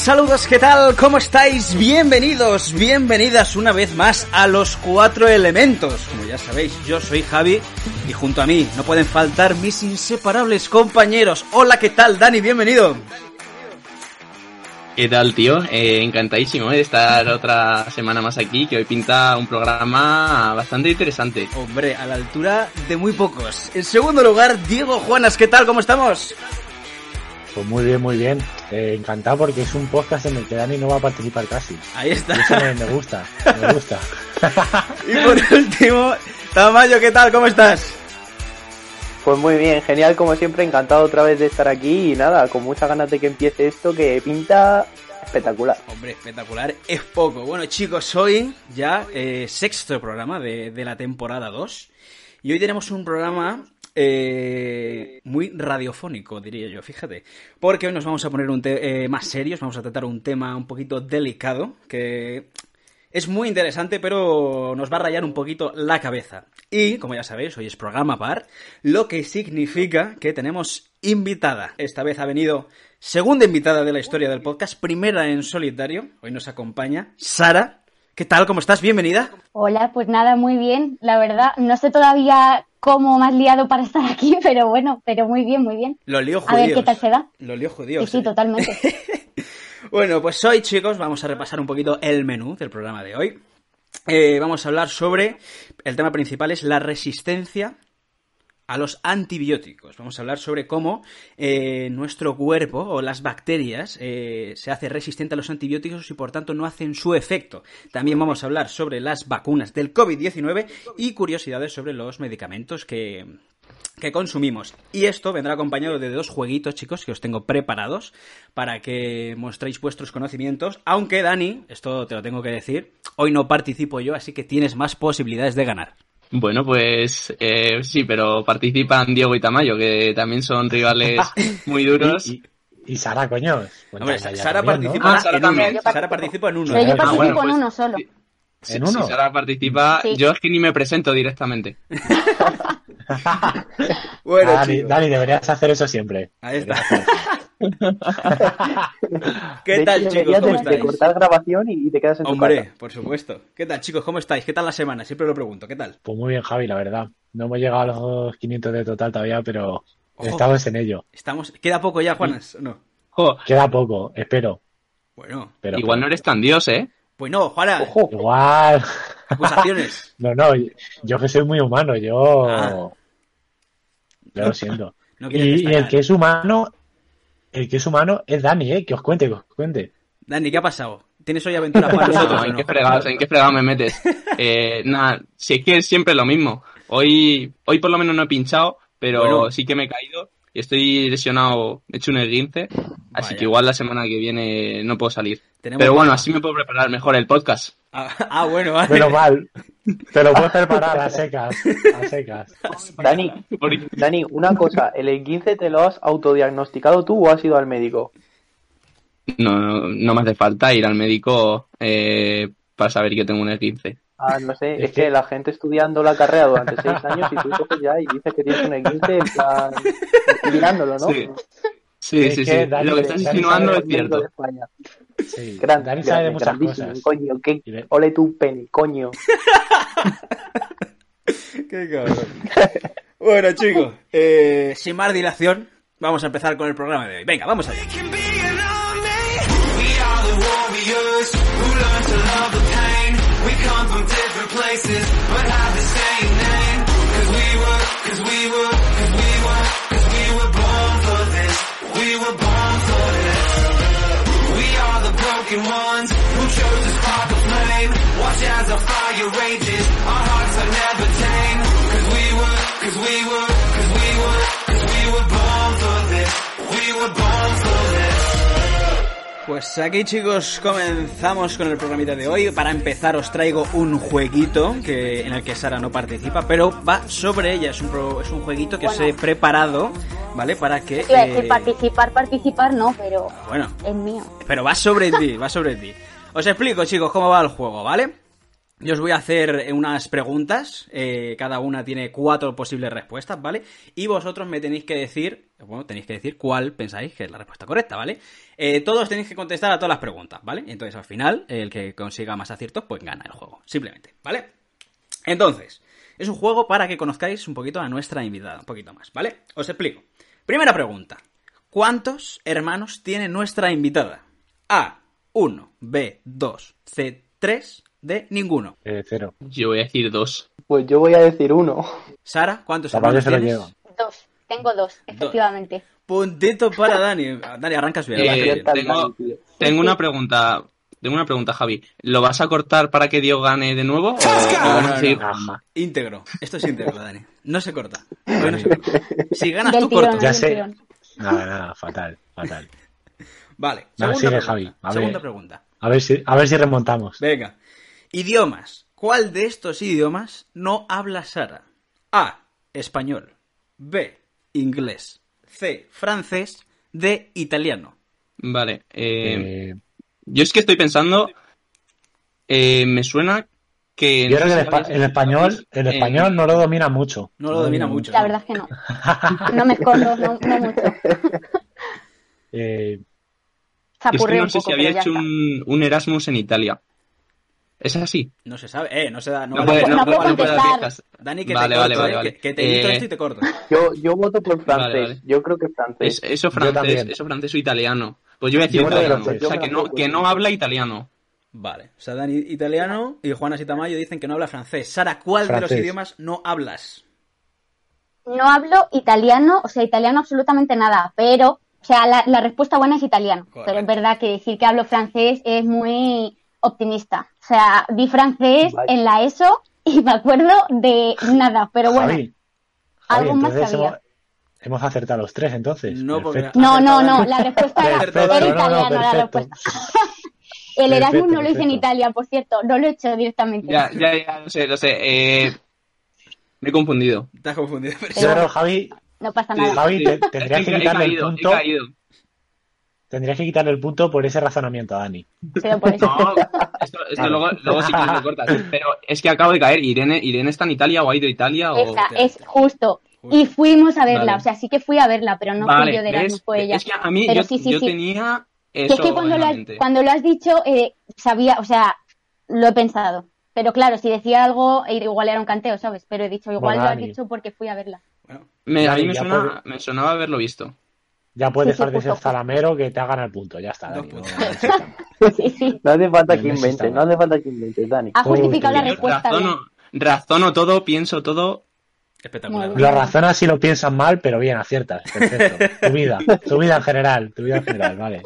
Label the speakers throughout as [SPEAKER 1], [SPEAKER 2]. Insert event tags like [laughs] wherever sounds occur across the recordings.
[SPEAKER 1] Saludos, ¿qué tal? ¿Cómo estáis? Bienvenidos, bienvenidas una vez más a los cuatro elementos. Como ya sabéis, yo soy Javi y junto a mí no pueden faltar mis inseparables compañeros. Hola, ¿qué tal, Dani? Bienvenido.
[SPEAKER 2] ¿Qué tal, tío? Eh, encantadísimo de estar otra semana más aquí, que hoy pinta un programa bastante interesante.
[SPEAKER 1] Hombre, a la altura de muy pocos. En segundo lugar, Diego Juanas, ¿qué tal? ¿Cómo estamos?
[SPEAKER 3] Pues muy bien, muy bien. Eh, encantado porque es un podcast en el que Dani no va a participar casi.
[SPEAKER 1] Ahí está.
[SPEAKER 3] Y eso me, me gusta, me gusta. [laughs]
[SPEAKER 1] y por último, Tamayo, ¿qué tal? ¿Cómo estás?
[SPEAKER 4] Pues muy bien, genial como siempre, encantado otra vez de estar aquí y nada, con muchas ganas de que empiece esto que pinta espectacular.
[SPEAKER 1] Hombre, espectacular es poco. Bueno chicos, hoy ya eh, sexto programa de, de la temporada 2 y hoy tenemos un programa eh, muy radiofónico, diría yo, fíjate. Porque hoy nos vamos a poner un eh, más serios, vamos a tratar un tema un poquito delicado, que es muy interesante, pero nos va a rayar un poquito la cabeza. Y, como ya sabéis, hoy es programa par, lo que significa que tenemos invitada. Esta vez ha venido segunda invitada de la historia del podcast, primera en solitario. Hoy nos acompaña Sara. ¿Qué tal? ¿Cómo estás? Bienvenida.
[SPEAKER 5] Hola, pues nada, muy bien. La verdad, no sé todavía cómo me has liado para estar aquí, [laughs] pero bueno, pero muy bien, muy bien.
[SPEAKER 1] Los líos
[SPEAKER 5] A
[SPEAKER 1] judíos.
[SPEAKER 5] ver qué tal se da.
[SPEAKER 1] Los líos judíos.
[SPEAKER 5] Sí, sí,
[SPEAKER 1] eh.
[SPEAKER 5] totalmente. [laughs]
[SPEAKER 1] Bueno, pues hoy, chicos, vamos a repasar un poquito el menú del programa de hoy. Eh, vamos a hablar sobre. El tema principal es la resistencia a los antibióticos. Vamos a hablar sobre cómo eh, nuestro cuerpo o las bacterias eh, se hace resistente a los antibióticos y por tanto no hacen su efecto. También vamos a hablar sobre las vacunas del COVID-19 y curiosidades sobre los medicamentos que, que consumimos. Y esto vendrá acompañado de dos jueguitos, chicos, que os tengo preparados para que mostréis vuestros conocimientos. Aunque, Dani, esto te lo tengo que decir, hoy no participo yo, así que tienes más posibilidades de ganar.
[SPEAKER 2] Bueno, pues eh, sí, pero participan Diego y Tamayo, que también son rivales [laughs] muy duros.
[SPEAKER 3] Y, y, y Sara, coño.
[SPEAKER 1] Hombre,
[SPEAKER 3] cuéntame ya
[SPEAKER 1] Sara
[SPEAKER 3] también, ¿no?
[SPEAKER 1] participa,
[SPEAKER 2] Ah, Sara
[SPEAKER 1] en uno.
[SPEAKER 2] también.
[SPEAKER 1] Sara participa en uno.
[SPEAKER 5] Pero yo
[SPEAKER 3] Ah,
[SPEAKER 5] participo en
[SPEAKER 2] pues-
[SPEAKER 5] uno solo.
[SPEAKER 2] Si,
[SPEAKER 3] ¿En
[SPEAKER 2] si
[SPEAKER 3] uno?
[SPEAKER 2] Sara participa,
[SPEAKER 5] Sí.
[SPEAKER 2] yo es que ni me presento directamente. [laughs] [laughs]
[SPEAKER 1] Bueno,
[SPEAKER 3] Dani, Dani, deberías hacer eso siempre.
[SPEAKER 1] ahí está. [laughs]
[SPEAKER 4] De
[SPEAKER 1] ¿Qué
[SPEAKER 4] hecho,
[SPEAKER 1] tal, chicos? ¿Cómo
[SPEAKER 4] de, de
[SPEAKER 1] estáis?
[SPEAKER 4] cortar grabación y, y te quedas en tu
[SPEAKER 1] Hombre,
[SPEAKER 4] casa.
[SPEAKER 1] por supuesto. ¿Qué tal, chicos? ¿Cómo estáis? ¿Qué tal la semana? Siempre lo pregunto. ¿Qué tal?
[SPEAKER 3] Pues muy bien, Javi, la verdad. No hemos llegado a los 500 de total todavía, pero
[SPEAKER 1] Ojo.
[SPEAKER 3] estamos en ello.
[SPEAKER 1] Estamos... ¿Queda poco ya, Juanas? ¿O No.
[SPEAKER 3] Queda poco, espero.
[SPEAKER 1] Bueno,
[SPEAKER 3] Pero,
[SPEAKER 2] igual no eres tan dios, ¿eh?
[SPEAKER 1] pues no, Juana.
[SPEAKER 4] Ojo,
[SPEAKER 3] Igual.
[SPEAKER 1] Acusaciones. [laughs]
[SPEAKER 3] No, no, yo que soy muy humano, yo.
[SPEAKER 1] Ah.
[SPEAKER 3] Yo lo siento.
[SPEAKER 1] No
[SPEAKER 3] Y, el que es humano, el que es humano es Dani, ¿eh? Que os cuente, que os cuente.
[SPEAKER 1] Dani, ¿qué ha pasado? ¿Tienes hoy aventuras para [laughs] nosotros?
[SPEAKER 2] No, ¿en
[SPEAKER 1] no?
[SPEAKER 2] qué fregados, en qué fregado me metes? [laughs] Eh, nada, si es que es siempre lo mismo. Hoy, hoy por lo menos no he pinchado, pero
[SPEAKER 1] Bueno.
[SPEAKER 2] sí que me he caído estoy lesionado, he hecho un esguince, así
[SPEAKER 1] Vaya.
[SPEAKER 2] que igual la semana que viene no puedo salir.
[SPEAKER 1] Tenemos
[SPEAKER 2] Pero bueno, así me puedo preparar mejor el podcast.
[SPEAKER 1] Ah, ah, bueno, vale.
[SPEAKER 3] Menos mal. Te lo puedes preparar a [laughs] secas. A secas.
[SPEAKER 4] Dani, Dani, una cosa, ¿el E15 te lo has autodiagnosticado tú o has ido al médico?
[SPEAKER 2] No, no, no me hace falta ir al médico eh, para saber que tengo un esguince.
[SPEAKER 4] Ah, no sé,
[SPEAKER 3] Es
[SPEAKER 4] es que
[SPEAKER 3] que-
[SPEAKER 4] la gente estudiando la carrera durante seis años y tú coges ya y dices que tienes un E15 en plan mirándolo, ¿no?
[SPEAKER 2] Sí. Sí,
[SPEAKER 3] Es
[SPEAKER 2] sí, sí.
[SPEAKER 3] Dani-
[SPEAKER 2] Lo que estás
[SPEAKER 3] Dani
[SPEAKER 2] insinuando es cierto.
[SPEAKER 3] Sí.
[SPEAKER 4] Grande,
[SPEAKER 3] Dani sabe de muchas
[SPEAKER 4] grandísimo,
[SPEAKER 3] cosas.
[SPEAKER 4] Coño, qué
[SPEAKER 3] de-
[SPEAKER 4] ole tu pene, coño. [laughs]
[SPEAKER 1] Qué cabrón. Bueno, chicos, eh, sin más dilación, vamos a empezar con el programa de hoy. Venga, vamos allá.
[SPEAKER 6] Broken ones who chose to spark a flame. Watch as the fire rages. Our hearts are never tame. Cause we were, cause we were,
[SPEAKER 1] Pues aquí chicos comenzamos con el programita de hoy. Para empezar os traigo un jueguito que, en el que Sara no participa, pero va sobre ella. Es un, pro- es un jueguito que os he preparado, ¿vale? Para que...
[SPEAKER 5] Iba a decir
[SPEAKER 1] eh,
[SPEAKER 5] participar, participar no, pero
[SPEAKER 1] Bueno,
[SPEAKER 5] es mío.
[SPEAKER 1] pero va sobre ti, va sobre ti. Os explico chicos cómo va el juego, ¿vale? Yo os voy a hacer unas preguntas, eh, cada una tiene cuatro posibles respuestas, ¿vale? Y vosotros me tenéis que decir, bueno, tenéis que decir cuál pensáis que es la respuesta correcta, ¿vale? Eh, todos tenéis que contestar a todas las preguntas, ¿vale? Entonces al final, el que consiga más aciertos, pues gana el juego, simplemente, ¿vale? Entonces, es un juego para que conozcáis un poquito a nuestra invitada, un poquito más, ¿vale? Os explico. Primera pregunta. ¿Cuántos hermanos tiene nuestra invitada? A, 1, B, 2, C, 3, D, ninguno.
[SPEAKER 3] Eh, cero.
[SPEAKER 2] Yo voy a decir dos.
[SPEAKER 4] Pues yo voy a decir uno.
[SPEAKER 1] Sara, ¿cuántos hermanos
[SPEAKER 3] se lo
[SPEAKER 1] tienes?
[SPEAKER 3] lleva.
[SPEAKER 5] Dos. Tengo dos, efectivamente.
[SPEAKER 1] Puntito para Dani. Dani, arrancas bien.
[SPEAKER 2] Eh, tengo- una pregunta. Tengo una pregunta, Javi. ¿Lo vas a cortar para que Diego gane de nuevo?
[SPEAKER 1] Íntegro. Esto es íntegro, [laughs] Dani. No se corta. Hoy no se corta. Si ganas
[SPEAKER 5] Del
[SPEAKER 1] tú,
[SPEAKER 5] tirón,
[SPEAKER 1] cortas.
[SPEAKER 3] Ya sé. Nada, nada, fatal, fatal.
[SPEAKER 1] Vale. Segunda
[SPEAKER 3] sigue,
[SPEAKER 1] pregunta.
[SPEAKER 3] Javi. A ver.
[SPEAKER 1] Segunda pregunta.
[SPEAKER 3] A ver si, a ver si remontamos.
[SPEAKER 1] Venga. Idiomas. ¿Cuál de estos idiomas no habla Sara? A. Español. B. Inglés. C. Francés. D. Italiano.
[SPEAKER 2] Vale. eh,
[SPEAKER 3] Eh,
[SPEAKER 2] yo es que estoy pensando. eh, me suena que.
[SPEAKER 3] yo
[SPEAKER 2] no
[SPEAKER 3] creo que el, espa- español, el
[SPEAKER 2] eh,
[SPEAKER 3] español no lo domina mucho.
[SPEAKER 1] No lo domina mucho.
[SPEAKER 5] La verdad es que no. [laughs] No me escondo, no, no mucho.
[SPEAKER 3] Eh,
[SPEAKER 2] Es que no sé
[SPEAKER 5] poco,
[SPEAKER 2] si había hecho un Erasmus en Italia. ¿Es así?
[SPEAKER 1] No se sabe. Eh, no se da. No,
[SPEAKER 2] No,
[SPEAKER 1] vale.
[SPEAKER 2] puede,
[SPEAKER 5] no
[SPEAKER 2] no, puede dar.
[SPEAKER 1] Dani, que
[SPEAKER 2] Vale,
[SPEAKER 1] te
[SPEAKER 2] vale,
[SPEAKER 1] corto,
[SPEAKER 2] vale,
[SPEAKER 1] eh,
[SPEAKER 2] vale.
[SPEAKER 1] Que, que te edito
[SPEAKER 2] Eh,
[SPEAKER 1] esto y te corto.
[SPEAKER 4] Yo, yo voto por francés.
[SPEAKER 2] Vale, vale.
[SPEAKER 4] Yo creo que francés.
[SPEAKER 2] Es, eso francés, eso francés o italiano. Pues yo voy a decir
[SPEAKER 3] Yo
[SPEAKER 2] italiano.
[SPEAKER 3] francés.
[SPEAKER 2] O sea, que no, que no habla italiano.
[SPEAKER 1] Vale. O sea, Dani italiano y Juana Sitamayo dicen que no habla francés. Sara, ¿cuál de los idiomas no hablas?
[SPEAKER 5] No hablo italiano, o sea, italiano absolutamente nada, pero, o sea, la, la respuesta buena es italiano.
[SPEAKER 1] Correcto.
[SPEAKER 5] Pero es verdad que decir que hablo francés es muy optimista. O sea, vi francés en la ESO y me acuerdo de nada, pero bueno,
[SPEAKER 3] Javi, Javi,
[SPEAKER 5] algo más sabía.
[SPEAKER 3] hemos, hemos acertado los tres entonces.
[SPEAKER 1] No, porque-.
[SPEAKER 5] No, no, la respuesta era,
[SPEAKER 1] Perfecto,
[SPEAKER 5] era
[SPEAKER 1] no, no,
[SPEAKER 5] italiana la respuesta. [laughs] El Erasmus
[SPEAKER 3] Perfecto,
[SPEAKER 5] no lo hice en. Italia, por cierto, no lo he hecho directamente.
[SPEAKER 2] Ya, ya, ya, lo sé, lo sé. Eh, me he confundido.
[SPEAKER 1] Te has confundido. pero-
[SPEAKER 3] Yo Javi,
[SPEAKER 5] No pasa nada.
[SPEAKER 3] Javi, te- tendrías que
[SPEAKER 2] he
[SPEAKER 3] quitarle el
[SPEAKER 2] he
[SPEAKER 3] punto.
[SPEAKER 2] caído.
[SPEAKER 3] Tendrías que quitarle el punto por ese razonamiento, Dani.
[SPEAKER 5] Pero por eso.
[SPEAKER 2] No, esto, esto luego, luego sí que lo cortas. Pero es que acabo de caer. Irene, Irene está en Italia o ha ido a Italia o...
[SPEAKER 5] Esa, es justo. Y fuimos a verla,
[SPEAKER 2] Vale.
[SPEAKER 5] o sea, sí que fui a verla, pero no
[SPEAKER 2] Vale,
[SPEAKER 5] fui yo de Erasmus, fue ella.
[SPEAKER 2] Es que a mí
[SPEAKER 5] Pero
[SPEAKER 2] yo,
[SPEAKER 5] sí, sí,
[SPEAKER 2] yo
[SPEAKER 5] sí.
[SPEAKER 2] tenía
[SPEAKER 5] Que es que cuando lo, has,
[SPEAKER 2] mente.
[SPEAKER 5] cuando lo has dicho, eh, sabía, o sea, lo he pensado. Pero claro, si decía algo, eh, igual era un canteo, ¿sabes? Pero he dicho, igual
[SPEAKER 3] Bueno,
[SPEAKER 5] lo has
[SPEAKER 3] Dani.
[SPEAKER 5] dicho porque fui a verla.
[SPEAKER 1] Bueno,
[SPEAKER 2] Me- a mí suena, me sonaba haberlo visto.
[SPEAKER 3] Ya puedes
[SPEAKER 5] Sí, sí,
[SPEAKER 3] dejar de ser zalamero que te hagan el punto. Ya está, Dani. no-
[SPEAKER 1] puntos.
[SPEAKER 5] Sí, [laughs] sí.
[SPEAKER 4] No hace falta que inventes, no hace falta que inventes, Dani.
[SPEAKER 5] Ha justificado la respuesta bien.
[SPEAKER 2] Razono, todo, pienso todo.
[SPEAKER 1] espectacular.
[SPEAKER 3] Lo razonas si lo piensas mal, pero bien, aciertas. Perfecto. Tu vida, tu vida en general, tu vida en general, vale.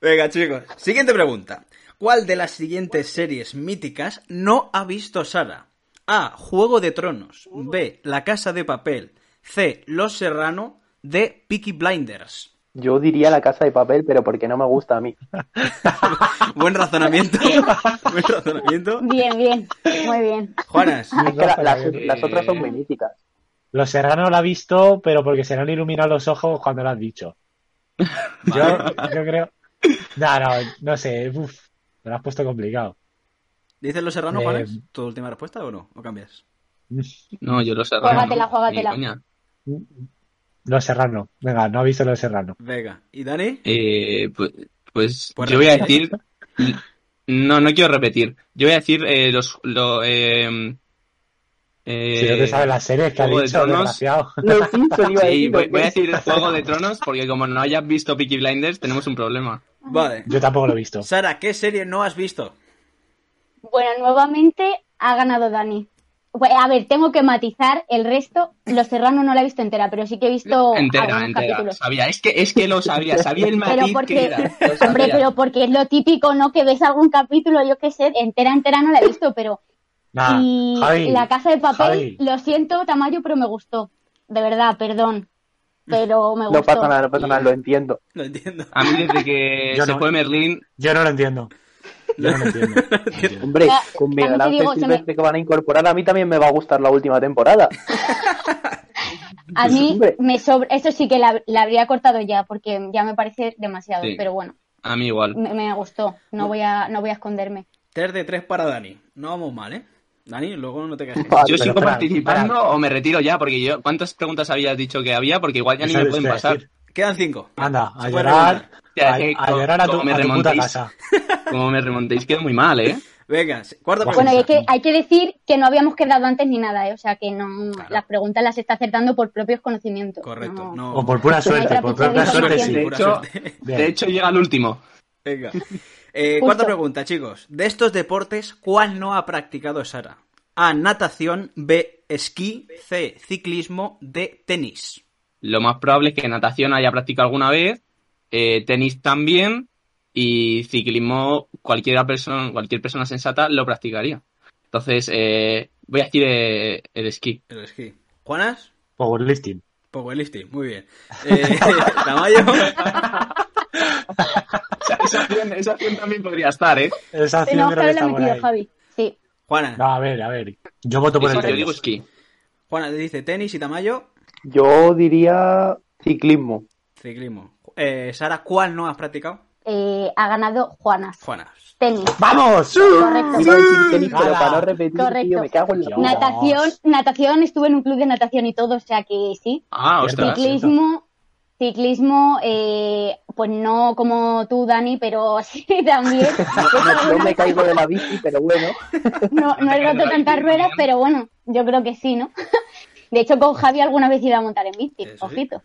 [SPEAKER 1] Venga, chicos. Siguiente pregunta. ¿Cuál de las siguientes series míticas no ha visto Sara? A. Juego de Tronos. B. La Casa de Papel. C. Los Serrano. D. Peaky Blinders.
[SPEAKER 4] Yo diría la casa de papel, pero porque no me gusta a mí. [laughs]
[SPEAKER 1] Buen razonamiento. [laughs] Buen razonamiento.
[SPEAKER 5] Bien, bien. Muy bien.
[SPEAKER 1] Juanas. [laughs]
[SPEAKER 4] Es que la- las,
[SPEAKER 2] Eh,
[SPEAKER 4] las otras son muy míticas.
[SPEAKER 3] Los Serrano lo ha visto, pero porque se le han iluminado los ojos cuando lo has dicho. Yo, yo creo. No, no, no sé. Uf, me lo has puesto complicado.
[SPEAKER 1] ¿Dices Los Serrano,
[SPEAKER 3] Eh,
[SPEAKER 1] Juanes? ¿Tu última respuesta o no? ¿O cambias?
[SPEAKER 2] No, yo lo sé.
[SPEAKER 5] Juégatela,
[SPEAKER 2] no,
[SPEAKER 5] juégatela.
[SPEAKER 3] Los Serrano. Venga, no ha visto Los Serrano.
[SPEAKER 1] Venga. ¿Y Dani?
[SPEAKER 2] Eh, pues pues
[SPEAKER 1] Pues
[SPEAKER 2] yo voy a decir. No, no quiero repetir. Yo voy a decir eh, los. Lo, eh, eh,
[SPEAKER 3] Si no te sabes las series que ha
[SPEAKER 2] Juego de
[SPEAKER 3] dicho,
[SPEAKER 2] Tronos.
[SPEAKER 3] desgraciado. [laughs]
[SPEAKER 4] Los iba a
[SPEAKER 2] Sí,
[SPEAKER 4] decir.
[SPEAKER 2] voy,
[SPEAKER 4] ¿o
[SPEAKER 2] voy a decir Juego de Tronos porque como no hayas visto Peaky Blinders tenemos un problema.
[SPEAKER 1] Vale.
[SPEAKER 3] Yo tampoco lo he visto.
[SPEAKER 1] Sara, ¿qué serie no has visto?
[SPEAKER 5] Bueno, nuevamente ha ganado Dani. Pues, A ver, tengo que matizar el resto. Los Serrano no la he visto entera, pero sí que he visto
[SPEAKER 2] entera, entera.
[SPEAKER 5] capítulos.
[SPEAKER 2] Sabía, es que, es que lo sabía, sabía el
[SPEAKER 5] Pero
[SPEAKER 2] matiz que
[SPEAKER 5] porque,
[SPEAKER 2] era. Lo
[SPEAKER 5] hombre, pero porque es lo típico, ¿no? Que ves algún capítulo, yo qué sé, entera, entera no la he visto, pero
[SPEAKER 3] Nah,
[SPEAKER 5] y
[SPEAKER 3] Javi,
[SPEAKER 5] La Casa de Papel,
[SPEAKER 3] Javi.
[SPEAKER 5] lo siento, Tamayo, pero me gustó. De verdad, perdón. Pero me gustó.
[SPEAKER 4] No pasa nada, no pasa nada, lo entiendo.
[SPEAKER 1] Lo entiendo.
[SPEAKER 2] A mí desde que
[SPEAKER 3] Yo
[SPEAKER 2] se
[SPEAKER 3] no.
[SPEAKER 2] fue Merlín,
[SPEAKER 3] Yo no lo entiendo. [laughs] Yo no lo entiendo. [laughs] [laughs]
[SPEAKER 4] Hombre,
[SPEAKER 5] Ya,
[SPEAKER 4] con Miguel Ángel
[SPEAKER 5] digo, se me-
[SPEAKER 4] Silvestre que van a incorporar, a mí también me va a gustar la última temporada.
[SPEAKER 5] A mí
[SPEAKER 4] Hombre.
[SPEAKER 5] me sobra, eso sí que la, la habría cortado ya, porque ya me parece demasiado,
[SPEAKER 2] Sí.
[SPEAKER 5] pero bueno,
[SPEAKER 2] a mí igual.
[SPEAKER 5] me, me gustó, no voy a, no voy a esconderme.
[SPEAKER 1] 3 de 3 para Dani. No vamos mal, ¿eh? Dani, luego no te quejes.
[SPEAKER 2] ¿Yo sigo participando o me retiro ya? Porque yo, ¿cuántas preguntas habías dicho que había? Porque igual ya ni me pueden
[SPEAKER 3] de
[SPEAKER 2] pasar.
[SPEAKER 3] decir.
[SPEAKER 1] Quedan 5.
[SPEAKER 3] Anda, a llorar, a, llorar a tu,
[SPEAKER 2] me
[SPEAKER 3] a tu puta
[SPEAKER 2] remontéis.
[SPEAKER 3] casa. [laughs]
[SPEAKER 2] Como me remontéis, quedo muy mal, ¿eh?
[SPEAKER 1] Venga, cuarta pregunta.
[SPEAKER 5] Bueno, y hay que, hay que decir que no habíamos quedado antes ni nada, ¿eh? O sea, que no
[SPEAKER 1] Claro.
[SPEAKER 5] las preguntas las está acertando por propios conocimientos.
[SPEAKER 1] Correcto,
[SPEAKER 5] No.
[SPEAKER 1] no.
[SPEAKER 3] O [laughs] por pura suerte, por pura suerte sí.
[SPEAKER 2] De hecho, de llega el último.
[SPEAKER 1] Venga. [laughs] Eh, cuarta pregunta, chicos. De estos deportes, ¿cuál no ha practicado Sara? A. Natación. B. Esquí. C. Ciclismo. D. Tenis.
[SPEAKER 2] Lo más probable es que natación haya practicado alguna vez, eh, tenis también y ciclismo cualquiera persona, cualquier persona sensata lo practicaría. Entonces, eh, voy a decir el esquí.
[SPEAKER 1] El esquí. ¿Juanas?
[SPEAKER 3] Powerlifting.
[SPEAKER 1] Powerlifting, muy bien. Eh, [laughs] Tamayo.
[SPEAKER 2] esa, acción, esa acción también podría estar, ¿eh?
[SPEAKER 3] Esa acción
[SPEAKER 5] que
[SPEAKER 3] creo que está por
[SPEAKER 5] metido,
[SPEAKER 3] ahí.
[SPEAKER 5] Javi. Sí.
[SPEAKER 1] Juana.
[SPEAKER 3] No, a ver, a ver. Yo voto por el
[SPEAKER 2] yo digo
[SPEAKER 3] tenis.
[SPEAKER 2] esquí.
[SPEAKER 1] Juana te dice tenis y Tamayo.
[SPEAKER 4] Yo diría ciclismo.
[SPEAKER 1] Ciclismo. Eh, Sara, ¿cuál no has practicado?
[SPEAKER 5] Eh, ha ganado Juanas.
[SPEAKER 1] Juanas.
[SPEAKER 5] Tenis.
[SPEAKER 3] ¡Vamos!
[SPEAKER 5] Correcto.
[SPEAKER 4] Iba a decir tenis, pero para no repetir,
[SPEAKER 5] Correcto.
[SPEAKER 4] tío, me cago en la.
[SPEAKER 5] Natación, natación, estuve en un club de natación y todo, o sea que sí.
[SPEAKER 2] Ah, ostras.
[SPEAKER 5] Ciclismo, ciclismo, eh, pues no como tú, Dani, pero [laughs] sí también.
[SPEAKER 4] No, no me caigo de la bici, pero bueno.
[SPEAKER 5] No, no he roto tantas ruedas, pero bueno, yo creo que sí, ¿no? De hecho, con Javi alguna vez he ido a montar en bici,
[SPEAKER 1] Eso
[SPEAKER 5] ojito.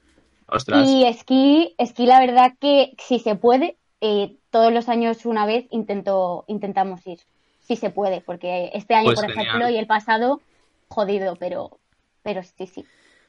[SPEAKER 2] Ostras.
[SPEAKER 5] Y esquí, esquí la verdad que si se puede, eh, todos los años una vez intento, intentamos ir. Si se puede, porque este año,
[SPEAKER 2] Pues
[SPEAKER 5] por
[SPEAKER 2] genial.
[SPEAKER 5] ejemplo, y el pasado, jodido, pero, pero sí, sí.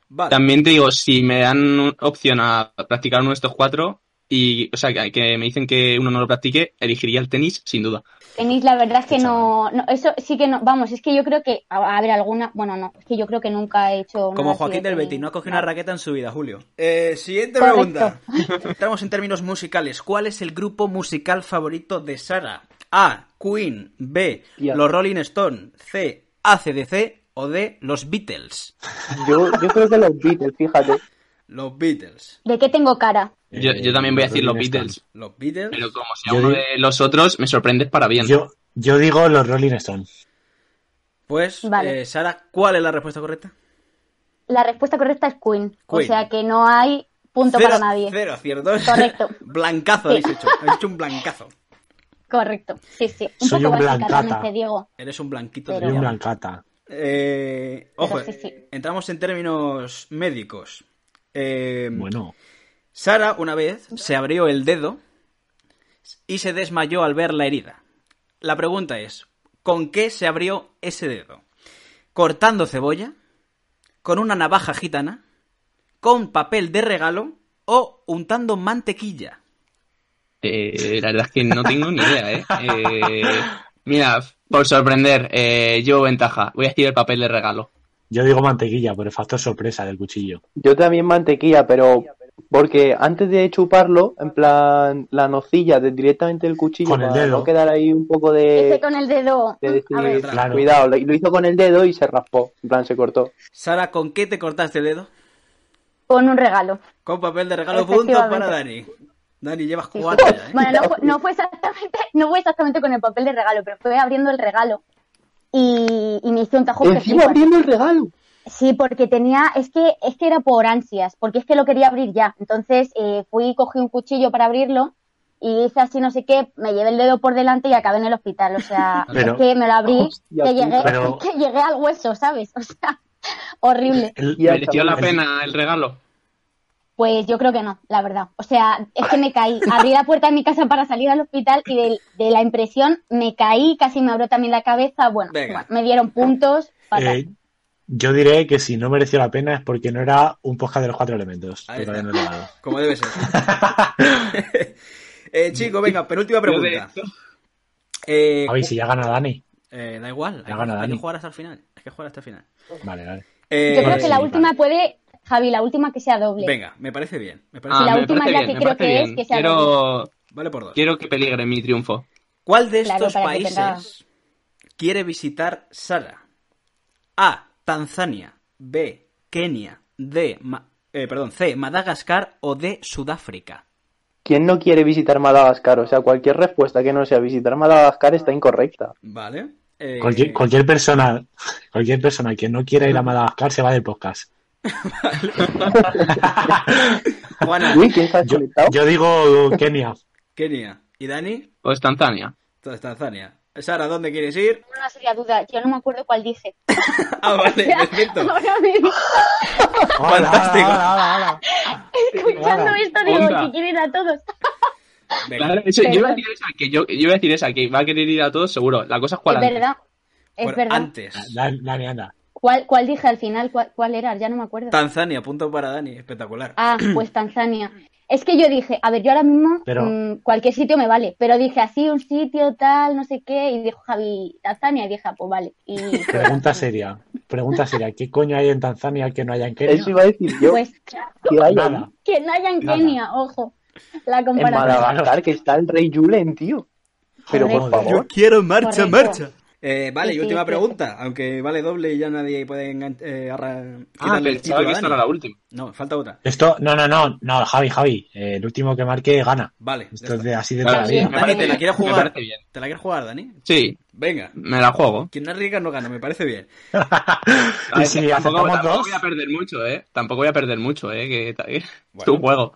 [SPEAKER 1] Vale.
[SPEAKER 2] También te digo, si me dan opción a practicar uno de estos cuatro, y, o sea, que, me dicen que uno no lo practique, elegiría el tenis, sin duda.
[SPEAKER 5] Tenis, la verdad es que no, no, eso sí que no, vamos, es que yo creo que, a, a ver, alguna, bueno, no, es que yo creo que nunca he hecho
[SPEAKER 1] Como Joaquín
[SPEAKER 5] de
[SPEAKER 1] del. Betis, no ha cogido una raqueta en su vida, Julio. Eh, siguiente
[SPEAKER 5] Correcto.
[SPEAKER 1] pregunta. [laughs] Entramos en términos musicales. ¿Cuál es el grupo musical favorito de Sara? A. Queen. B. Los Rolling Stones. C. ACDC. O D. Los Beatles.
[SPEAKER 4] Yo, yo creo que los Beatles, fíjate.
[SPEAKER 1] Los Beatles.
[SPEAKER 5] ¿De qué tengo cara?
[SPEAKER 2] Yo, yo también voy a decir los Beatles.
[SPEAKER 1] Los Beatles.
[SPEAKER 2] pero como sea
[SPEAKER 3] Yo
[SPEAKER 2] uno de los otros, me sorprendes para bien.
[SPEAKER 3] Yo, yo digo los Rolling Stones.
[SPEAKER 1] Pues,
[SPEAKER 5] Vale.
[SPEAKER 1] eh, Sara, ¿cuál es la respuesta correcta?
[SPEAKER 5] La respuesta correcta es Queen, o
[SPEAKER 1] Queen.
[SPEAKER 5] sea que no hay punto
[SPEAKER 1] cero,
[SPEAKER 5] para nadie.
[SPEAKER 1] Cero aciertos.
[SPEAKER 5] Correcto. [laughs]
[SPEAKER 1] Blancazo
[SPEAKER 5] Sí.
[SPEAKER 1] habéis hecho. Habéis hecho un blancazo.
[SPEAKER 5] Correcto, sí, sí. Un
[SPEAKER 3] Soy
[SPEAKER 5] poco
[SPEAKER 3] un blancata.
[SPEAKER 5] Diego.
[SPEAKER 1] Eres un blanquito
[SPEAKER 5] Pero-
[SPEAKER 1] de
[SPEAKER 3] Soy un blancata.
[SPEAKER 1] Eh, ojo,
[SPEAKER 5] Pero sí, sí.
[SPEAKER 1] entramos en términos médicos. Eh,
[SPEAKER 3] Bueno,
[SPEAKER 1] Sara una vez se abrió el dedo y se desmayó al ver la herida. La pregunta es, ¿con qué se abrió ese dedo? ¿Cortando cebolla? ¿Con una navaja gitana? ¿Con papel de regalo? ¿O untando mantequilla?
[SPEAKER 2] Eh, la verdad es que no tengo ni idea, ¿eh? Eh, mira, por sorprender, eh, llevo ventaja. Voy a decir el papel de regalo.
[SPEAKER 3] Yo digo mantequilla por el factor sorpresa del cuchillo.
[SPEAKER 4] Yo también mantequilla, pero porque antes de chuparlo, en plan, la nocilla de directamente del cuchillo,
[SPEAKER 3] Con el
[SPEAKER 4] para
[SPEAKER 3] dedo.
[SPEAKER 4] no quedar ahí un poco
[SPEAKER 5] Ese
[SPEAKER 4] de,
[SPEAKER 5] con el dedo.
[SPEAKER 4] de decir,
[SPEAKER 5] A ver,
[SPEAKER 3] Claro.
[SPEAKER 4] cuidado, lo, lo hizo con el dedo y se raspó, en plan, se cortó.
[SPEAKER 1] Sara, ¿con qué te cortaste el dedo?
[SPEAKER 5] con un regalo.
[SPEAKER 1] Con papel de regalo, puntos para Dani. Dani, llevas cuatro ya, ¿eh?
[SPEAKER 5] Bueno, no fue, no fue exactamente, no fue exactamente con el papel de regalo, pero fue abriendo el regalo. Y, y me hizo un tajo que
[SPEAKER 4] Encima abriendo el regalo.
[SPEAKER 5] Sí, porque tenía, es que, es que era por ansias, porque es que lo quería abrir ya. Entonces eh, fui y cogí un cuchillo para abrirlo y hice así no sé qué, me llevé el dedo por delante y acabé en el hospital. O sea, [laughs]
[SPEAKER 3] Pero-
[SPEAKER 5] es que me lo abrí,
[SPEAKER 4] Hostia
[SPEAKER 5] que llegué,
[SPEAKER 3] Pero- [laughs]
[SPEAKER 5] que llegué al hueso, ¿sabes? O sea, [laughs] horrible.
[SPEAKER 2] ¿Mereció la pena el regalo?
[SPEAKER 5] Pues yo creo que no, la verdad. O sea, es que me caí. Abrí la puerta de mi casa para salir al hospital y de, de la impresión me caí, casi me abrió también la cabeza. Bueno, me dieron puntos. fatal.
[SPEAKER 3] eh, yo diré que si no mereció la pena es porque no era un podcast de los cuatro elementos. No. [laughs]
[SPEAKER 1] Como debe ser. [laughs] eh, chico, venga, penúltima pregunta. Eh,
[SPEAKER 3] A ver, si ya gana Dani.
[SPEAKER 1] eh, da igual, hay,
[SPEAKER 3] Ya gana
[SPEAKER 1] que, hay que
[SPEAKER 3] Dani.
[SPEAKER 1] jugar hasta el final. Hay que jugar hasta el final.
[SPEAKER 3] Vale, vale.
[SPEAKER 1] Eh,
[SPEAKER 5] Yo creo que la última puede, Javi, la última que sea doble.
[SPEAKER 1] Venga, me parece bien. Me parece
[SPEAKER 2] Ah,
[SPEAKER 5] la
[SPEAKER 1] bien.
[SPEAKER 2] me
[SPEAKER 5] última
[SPEAKER 2] parece
[SPEAKER 5] es la
[SPEAKER 2] bien,
[SPEAKER 5] que creo que es, que sea
[SPEAKER 2] Quiero,
[SPEAKER 1] Vale por dos.
[SPEAKER 2] quiero que peligre mi triunfo.
[SPEAKER 1] ¿Cuál de estos países
[SPEAKER 5] tenga-
[SPEAKER 1] quiere visitar Sara? A. Tanzania. B. Kenia. D. Ma- eh, perdón, C. Madagascar o D. Sudáfrica.
[SPEAKER 4] ¿Quién no quiere visitar Madagascar? O sea, cualquier respuesta que no sea visitar Madagascar está incorrecta.
[SPEAKER 1] Vale. Eh,
[SPEAKER 3] Cualquier, cualquier persona, cualquier persona que no quiera ir a Madagascar se va del podcast.
[SPEAKER 1] Juana, [laughs]
[SPEAKER 4] Uy, ¿quién se ha
[SPEAKER 3] Yo, digo Kenia.
[SPEAKER 1] Kenia. ¿Y Dani?
[SPEAKER 2] Pues Tanzania.
[SPEAKER 1] Toda Tanzania. Sara, ¿dónde quieres ir?
[SPEAKER 5] Una seria duda, yo no me acuerdo cuál dije. [laughs]
[SPEAKER 1] Ah, vale, [laughs] perfecto.
[SPEAKER 5] Ahora mismo,
[SPEAKER 1] Fantástico.
[SPEAKER 3] hola, hola, hola.
[SPEAKER 5] escuchando
[SPEAKER 3] Hola.
[SPEAKER 5] esto, digo
[SPEAKER 2] Onda.
[SPEAKER 5] que quiero ir a todos.
[SPEAKER 1] Venga.
[SPEAKER 2] Claro, eso- yo iba a decir esa, que yo, yo iba a decir esa, que va a querer ir a todos seguro. La cosa es cuál
[SPEAKER 5] Es
[SPEAKER 2] antes.
[SPEAKER 5] verdad. Es
[SPEAKER 1] Por
[SPEAKER 5] verdad.
[SPEAKER 1] antes.
[SPEAKER 3] Dani, anda.
[SPEAKER 5] ¿Cuál, ¿Cuál dije al final? ¿Cuál, cuál era? Ya no me acuerdo.
[SPEAKER 1] Tanzania, punto para Dani. Espectacular.
[SPEAKER 5] Ah, [clears throat] pues Tanzania. Es que yo dije, a ver, yo ahora mismo
[SPEAKER 3] Pero-
[SPEAKER 5] mm, cualquier sitio me vale, pero dije así un sitio tal, no sé qué, y dijo Javi Tanzania y dije, ah, pues vale. Y [laughs]
[SPEAKER 3] Pregunta seria. Pregunta seria. ¿Qué coño hay en Tanzania que no haya en Kenia?
[SPEAKER 4] Eso iba a decir yo.
[SPEAKER 5] Pues
[SPEAKER 4] que.
[SPEAKER 3] Nada.
[SPEAKER 5] no haya en
[SPEAKER 3] Nada.
[SPEAKER 5] Kenia, ojo, la
[SPEAKER 4] En
[SPEAKER 5] comparación.
[SPEAKER 4] Madagascar, que está el rey Julen, tío. Pero por
[SPEAKER 5] Correcto.
[SPEAKER 4] favor.
[SPEAKER 1] quiero marcha,
[SPEAKER 5] Correcto.
[SPEAKER 1] Eh, vale, y última pregunta. Aunque vale doble y ya nadie puede eh,
[SPEAKER 2] Ah,
[SPEAKER 1] quitarle el
[SPEAKER 2] pensaba
[SPEAKER 1] título
[SPEAKER 2] que la última.
[SPEAKER 1] No, falta otra.
[SPEAKER 3] Esto, no, no, no, no, Javi, Javi. eh, el último que marque gana.
[SPEAKER 1] Vale.
[SPEAKER 3] Esto es de, así de
[SPEAKER 2] Claro,
[SPEAKER 3] toda la
[SPEAKER 2] sí,
[SPEAKER 3] vida.
[SPEAKER 2] me
[SPEAKER 1] Dani,
[SPEAKER 2] parece
[SPEAKER 1] ¿te la
[SPEAKER 2] bien,
[SPEAKER 1] quieres jugar?
[SPEAKER 2] bien.
[SPEAKER 1] ¿Te la quieres jugar, Dani?
[SPEAKER 2] Sí,
[SPEAKER 1] Venga.
[SPEAKER 2] me la juego.
[SPEAKER 1] Quien no arriesga no gana, me parece bien.
[SPEAKER 3] Y
[SPEAKER 2] A
[SPEAKER 3] si
[SPEAKER 2] tampoco, tampoco
[SPEAKER 3] dos,
[SPEAKER 2] voy a perder mucho, ¿eh? Tampoco voy a perder mucho, ¿eh? Que, que [laughs]
[SPEAKER 1] Bueno.
[SPEAKER 2] un juego.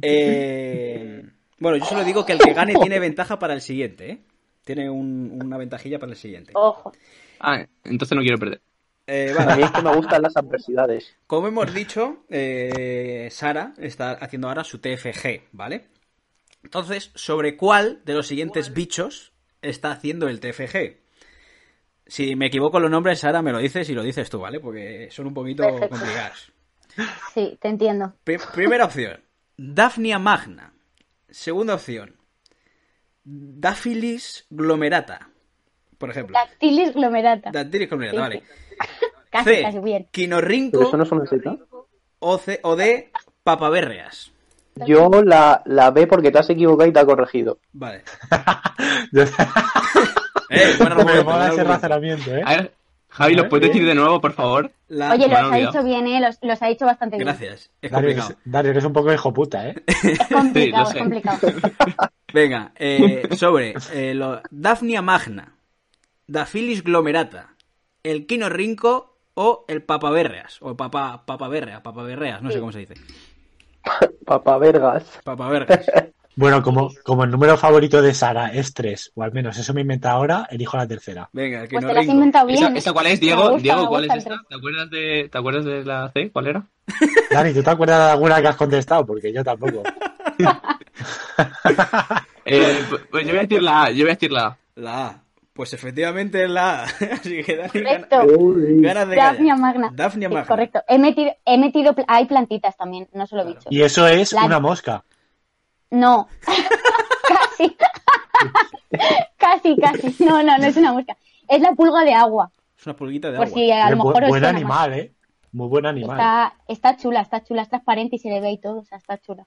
[SPEAKER 1] Eh, bueno, yo solo digo que el que gane tiene ventaja para el siguiente, ¿eh? Tiene un- una ventajilla para el siguiente.
[SPEAKER 5] Ojo.
[SPEAKER 2] Ah, entonces no quiero perder.
[SPEAKER 1] Eh,
[SPEAKER 4] A
[SPEAKER 1] vale,
[SPEAKER 4] mí es que me gustan las adversidades.
[SPEAKER 1] como hemos dicho, eh, Sara está haciendo ahora su TFG, ¿vale? Entonces, ¿sobre cuál de los siguientes bichos está haciendo el TFG? Si me equivoco los nombres, Sara, me lo dices y lo dices tú, ¿vale? Porque son un poquito
[SPEAKER 5] Perfecto.
[SPEAKER 1] complicados.
[SPEAKER 5] Sí, te entiendo.
[SPEAKER 1] Pri- primera opción, Daphnia magna. Segunda opción, Daphilis glomerata. Por ejemplo.
[SPEAKER 5] Dactylis glomerata.
[SPEAKER 1] Dactylis glomerata,
[SPEAKER 5] Sí,
[SPEAKER 1] vale. [laughs]
[SPEAKER 5] Casi,
[SPEAKER 1] C,
[SPEAKER 5] casi bien.
[SPEAKER 4] ¿Pero
[SPEAKER 1] Quinorrinco
[SPEAKER 4] eso no son Z?
[SPEAKER 1] o, C, o D, papaverreas.
[SPEAKER 4] Yo la, la B porque te has equivocado y te ha corregido.
[SPEAKER 1] Vale. [laughs] [laughs] Eh, buen
[SPEAKER 3] me mola ese razonamiento, ¿eh?
[SPEAKER 2] A ver, Javi, ¿los puedes decir de nuevo, por favor?
[SPEAKER 1] La-
[SPEAKER 5] Oye, los ha dicho bien, ¿eh? Los, los ha dicho bastante bien.
[SPEAKER 1] Gracias. Es
[SPEAKER 3] Dario,
[SPEAKER 1] complicado.
[SPEAKER 3] eres- Dario, eres un poco hijo puta, ¿eh?
[SPEAKER 5] Es [laughs] complicado,
[SPEAKER 2] Sí,
[SPEAKER 5] es complicado. [laughs]
[SPEAKER 1] Venga, eh, sobre eh, lo- Daphnia magna, Daphilis glomerata, el quinorrinco o el papaverreas. O papa, papaverrea, papaverreas, no sé cómo se dice. [laughs]
[SPEAKER 4] Papá Vergas.
[SPEAKER 3] Bueno, como, como el número favorito de Sara es 3, o al menos eso me inventa ahora, elijo la tercera.
[SPEAKER 1] Venga, el
[SPEAKER 5] Pues te lo has inventado bien.
[SPEAKER 2] ¿Esa,
[SPEAKER 5] ¿eh?
[SPEAKER 2] esa cuál es,
[SPEAKER 5] Me
[SPEAKER 2] Diego?
[SPEAKER 5] gusta,
[SPEAKER 2] Diego, ¿cuál es esta? ¿Te acuerdas, de, ¿Te acuerdas de la C? ¿Cuál era? [laughs]
[SPEAKER 3] Dani, ¿tú te acuerdas de alguna que has contestado? Porque yo tampoco. [laughs]
[SPEAKER 2] Eh, pues- yo voy a decir la A, yo voy a decir la A.
[SPEAKER 1] La A. Pues efectivamente es la A. [laughs] Así que Dani gana-
[SPEAKER 5] Correcto.
[SPEAKER 1] ganas de.
[SPEAKER 5] Daphnia magna.
[SPEAKER 1] Daphnia
[SPEAKER 5] Sí,
[SPEAKER 1] magna.
[SPEAKER 5] correcto. He metido, he metido, hay plantitas también, no solo bichos.
[SPEAKER 3] Y eso es
[SPEAKER 5] La-
[SPEAKER 3] una mosca.
[SPEAKER 5] No. [laughs] casi. [laughs] casi, casi. No, no, no es una mosca. Es la pulga de agua.
[SPEAKER 1] Es una pulguita de
[SPEAKER 5] Por
[SPEAKER 1] agua.
[SPEAKER 5] si a lo
[SPEAKER 3] bu-
[SPEAKER 5] mejor
[SPEAKER 3] buen animal, ¿eh? Muy buen animal.
[SPEAKER 5] Está, está chula, está chula, es transparente y se le ve y todo, o sea, está chula.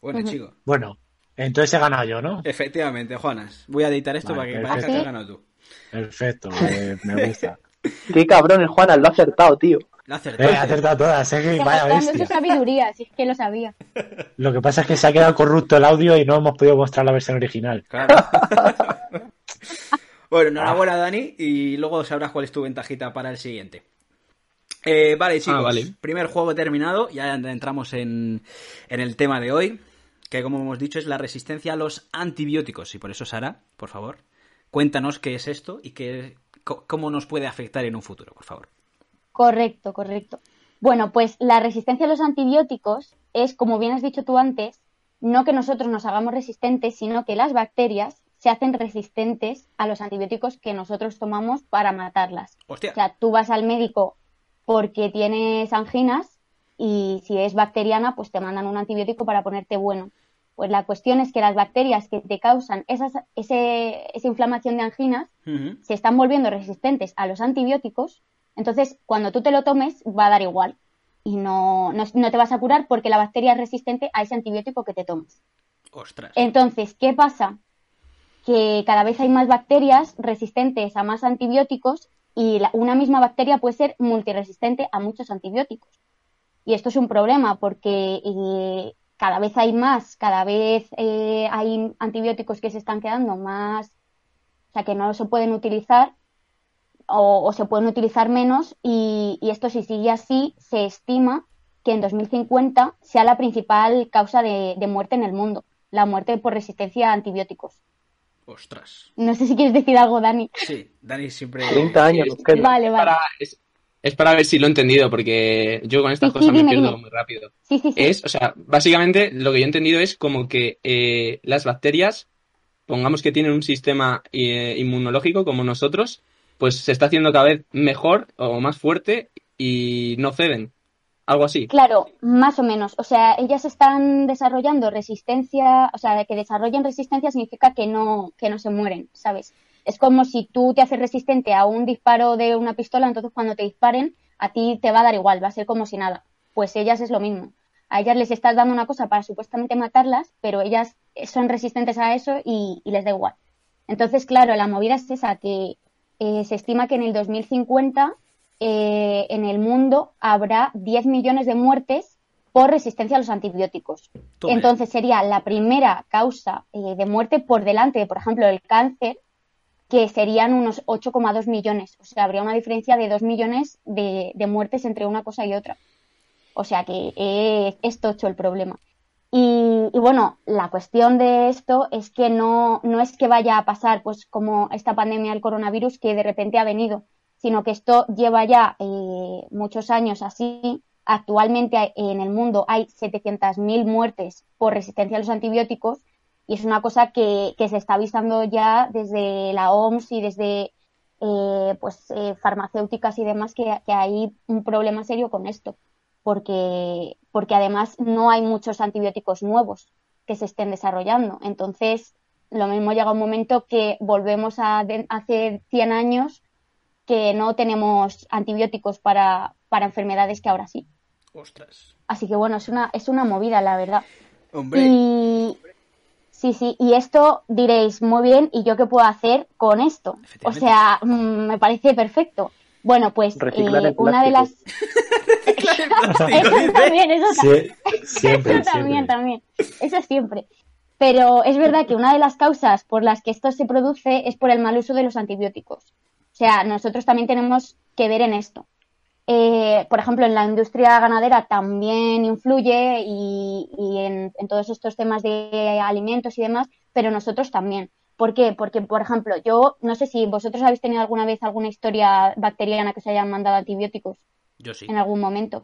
[SPEAKER 1] Bueno, chico.
[SPEAKER 3] Bueno, entonces he ganado yo, ¿no?
[SPEAKER 1] Efectivamente, Juanas. Voy a editar esto
[SPEAKER 3] Vale,
[SPEAKER 1] para que parezca que has ganado tú.
[SPEAKER 3] Perfecto, me, me gusta. [laughs]
[SPEAKER 4] Qué cabrón el Juan, lo ha acertado, tío.
[SPEAKER 1] La
[SPEAKER 3] Eh, acertado todas, eh, que vaya
[SPEAKER 5] su sabiduría, si es que lo sabía. [laughs]
[SPEAKER 3] Lo que pasa es que se ha quedado corrupto el audio y no hemos podido mostrar la versión original.
[SPEAKER 1] Claro. [laughs] bueno, enhorabuena, Dani, y luego sabrás cuál es tu ventajita para el siguiente. Eh, vale, chicos,
[SPEAKER 2] Ah, vale.
[SPEAKER 1] primer juego terminado, ya entramos en, en el tema de hoy, que como hemos dicho es la resistencia a los antibióticos, y por eso, Sara, por favor, cuéntanos qué es esto y qué, cómo nos puede afectar en un futuro, por favor.
[SPEAKER 5] Correcto, correcto. Bueno, pues la resistencia a los antibióticos es, como bien has dicho tú antes, no que nosotros nos hagamos resistentes, sino que las bacterias se hacen resistentes a los antibióticos que nosotros tomamos para matarlas.
[SPEAKER 1] Hostia,
[SPEAKER 5] O sea, tú vas al médico porque tienes anginas y si es bacteriana, pues te mandan un antibiótico para ponerte bueno. Pues la cuestión es que las bacterias que te causan esas, ese, esa inflamación de anginas se están volviendo resistentes a los antibióticos, entonces cuando tú te lo tomes va a dar igual y no, no, no te vas a curar porque la bacteria es resistente a ese antibiótico que te tomes.
[SPEAKER 1] ostras.
[SPEAKER 5] Entonces, ¿qué pasa? Que cada vez hay más bacterias resistentes a más antibióticos y la- una misma bacteria puede ser multiresistente a muchos antibióticos. Y esto es un problema porque eh, cada vez hay más, cada vez eh, hay antibióticos que se están quedando más, o sea, que no se pueden utilizar o, o se pueden utilizar menos y, y esto si sigue así, se estima que en 2050 sea la principal causa de, de muerte en el mundo, la muerte por resistencia a antibióticos.
[SPEAKER 1] Ostras.
[SPEAKER 5] No sé si quieres decir algo, Dani.
[SPEAKER 1] Sí, Dani siempre...
[SPEAKER 4] 30 años quedan.
[SPEAKER 5] Vale, vale.
[SPEAKER 2] Para, es, es para ver si lo he entendido, porque yo con estas
[SPEAKER 5] Sí, sí,
[SPEAKER 2] cosas me pierdo
[SPEAKER 5] dime.
[SPEAKER 2] muy rápido.
[SPEAKER 5] Sí, sí, sí.
[SPEAKER 2] Es, o sea, básicamente lo que yo he entendido es como que eh, las bacterias, pongamos que tienen un sistema eh, inmunológico como nosotros, pues se está haciendo cada vez mejor o más fuerte y no ceden. Algo así.
[SPEAKER 5] Claro, más o menos. O sea, ellas están desarrollando resistencia, o sea, que desarrollen resistencia significa que no, que no se mueren, ¿sabes? Es como si tú te haces resistente a un disparo de una pistola, entonces cuando te disparen, a ti te va a dar igual, va a ser como si nada. Pues ellas es lo mismo. A ellas les estás dando una cosa para supuestamente matarlas, pero ellas son resistentes a eso y, y les da igual. Entonces, claro, la movida es esa, que eh, se estima que en el 2050 eh, en el mundo habrá 10 millones de muertes por resistencia a los antibióticos.
[SPEAKER 1] Tome.
[SPEAKER 5] Entonces sería la primera causa eh, de muerte por delante de, por ejemplo, el cáncer, que serían unos 8,2 millones. O sea, habría una diferencia de 2 millones de, de muertes entre una cosa y otra. O sea que es tocho el problema. Y, y bueno, la cuestión de esto es que no, no es que vaya a pasar pues como esta pandemia del coronavirus que de repente ha venido, sino que esto lleva ya eh, muchos años así. Actualmente en el mundo hay 700.000 muertes por resistencia a los antibióticos y es una cosa que, que se está avisando ya desde la OMS y desde eh, pues eh, farmacéuticas y demás que hay un problema serio con esto porque, porque además no hay muchos antibióticos nuevos que se estén desarrollando. Entonces, lo mismo llega un momento que volvemos a de- hace 100 años que no tenemos antibióticos para, para enfermedades que ahora sí.
[SPEAKER 1] Ostras.
[SPEAKER 5] Así que bueno, es una, es una movida, la verdad.
[SPEAKER 1] Hombre,
[SPEAKER 5] Y sí, sí, y esto diréis, muy bien, ¿y yo qué puedo hacer con esto? O sea, mm, me parece perfecto. Bueno, pues eh, una de las... [laughs] [laughs] eso también, eso también.
[SPEAKER 3] Sie- siempre,
[SPEAKER 5] Eso también,
[SPEAKER 3] siempre.
[SPEAKER 5] también. Eso siempre. Pero es verdad que una de las causas por las que esto se produce es por el mal uso de los antibióticos. O sea, nosotros también tenemos que ver en esto. Eh, por ejemplo, en la industria ganadera también influye y, y en, en todos estos temas de alimentos y demás, pero nosotros también. ¿Por qué? Porque, por ejemplo, yo no sé si vosotros habéis tenido alguna vez alguna historia bacteriana que se hayan mandado antibióticos
[SPEAKER 1] yo sí.
[SPEAKER 5] en algún momento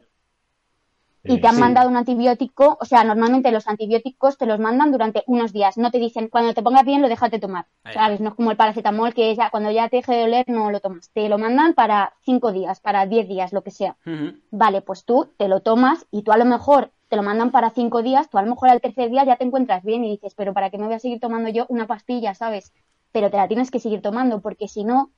[SPEAKER 3] Eh,
[SPEAKER 5] y te han
[SPEAKER 3] sí.
[SPEAKER 5] mandado un antibiótico, o sea, normalmente los antibióticos te los mandan durante unos días, no te dicen cuando te pongas bien lo dejas de tomar,
[SPEAKER 1] Ahí
[SPEAKER 5] ¿sabes? No es como el paracetamol que ya cuando ya te deje de doler no lo tomas, te lo mandan para cinco días, para diez días, lo que sea. Vale, pues tú te lo tomas y tú a lo mejor te lo mandan para cinco días, tú a lo mejor al tercer día ya te encuentras bien y dices, pero ¿para qué me voy a seguir tomando yo una pastilla, ¿sabes? Pero te la tienes que seguir tomando porque si no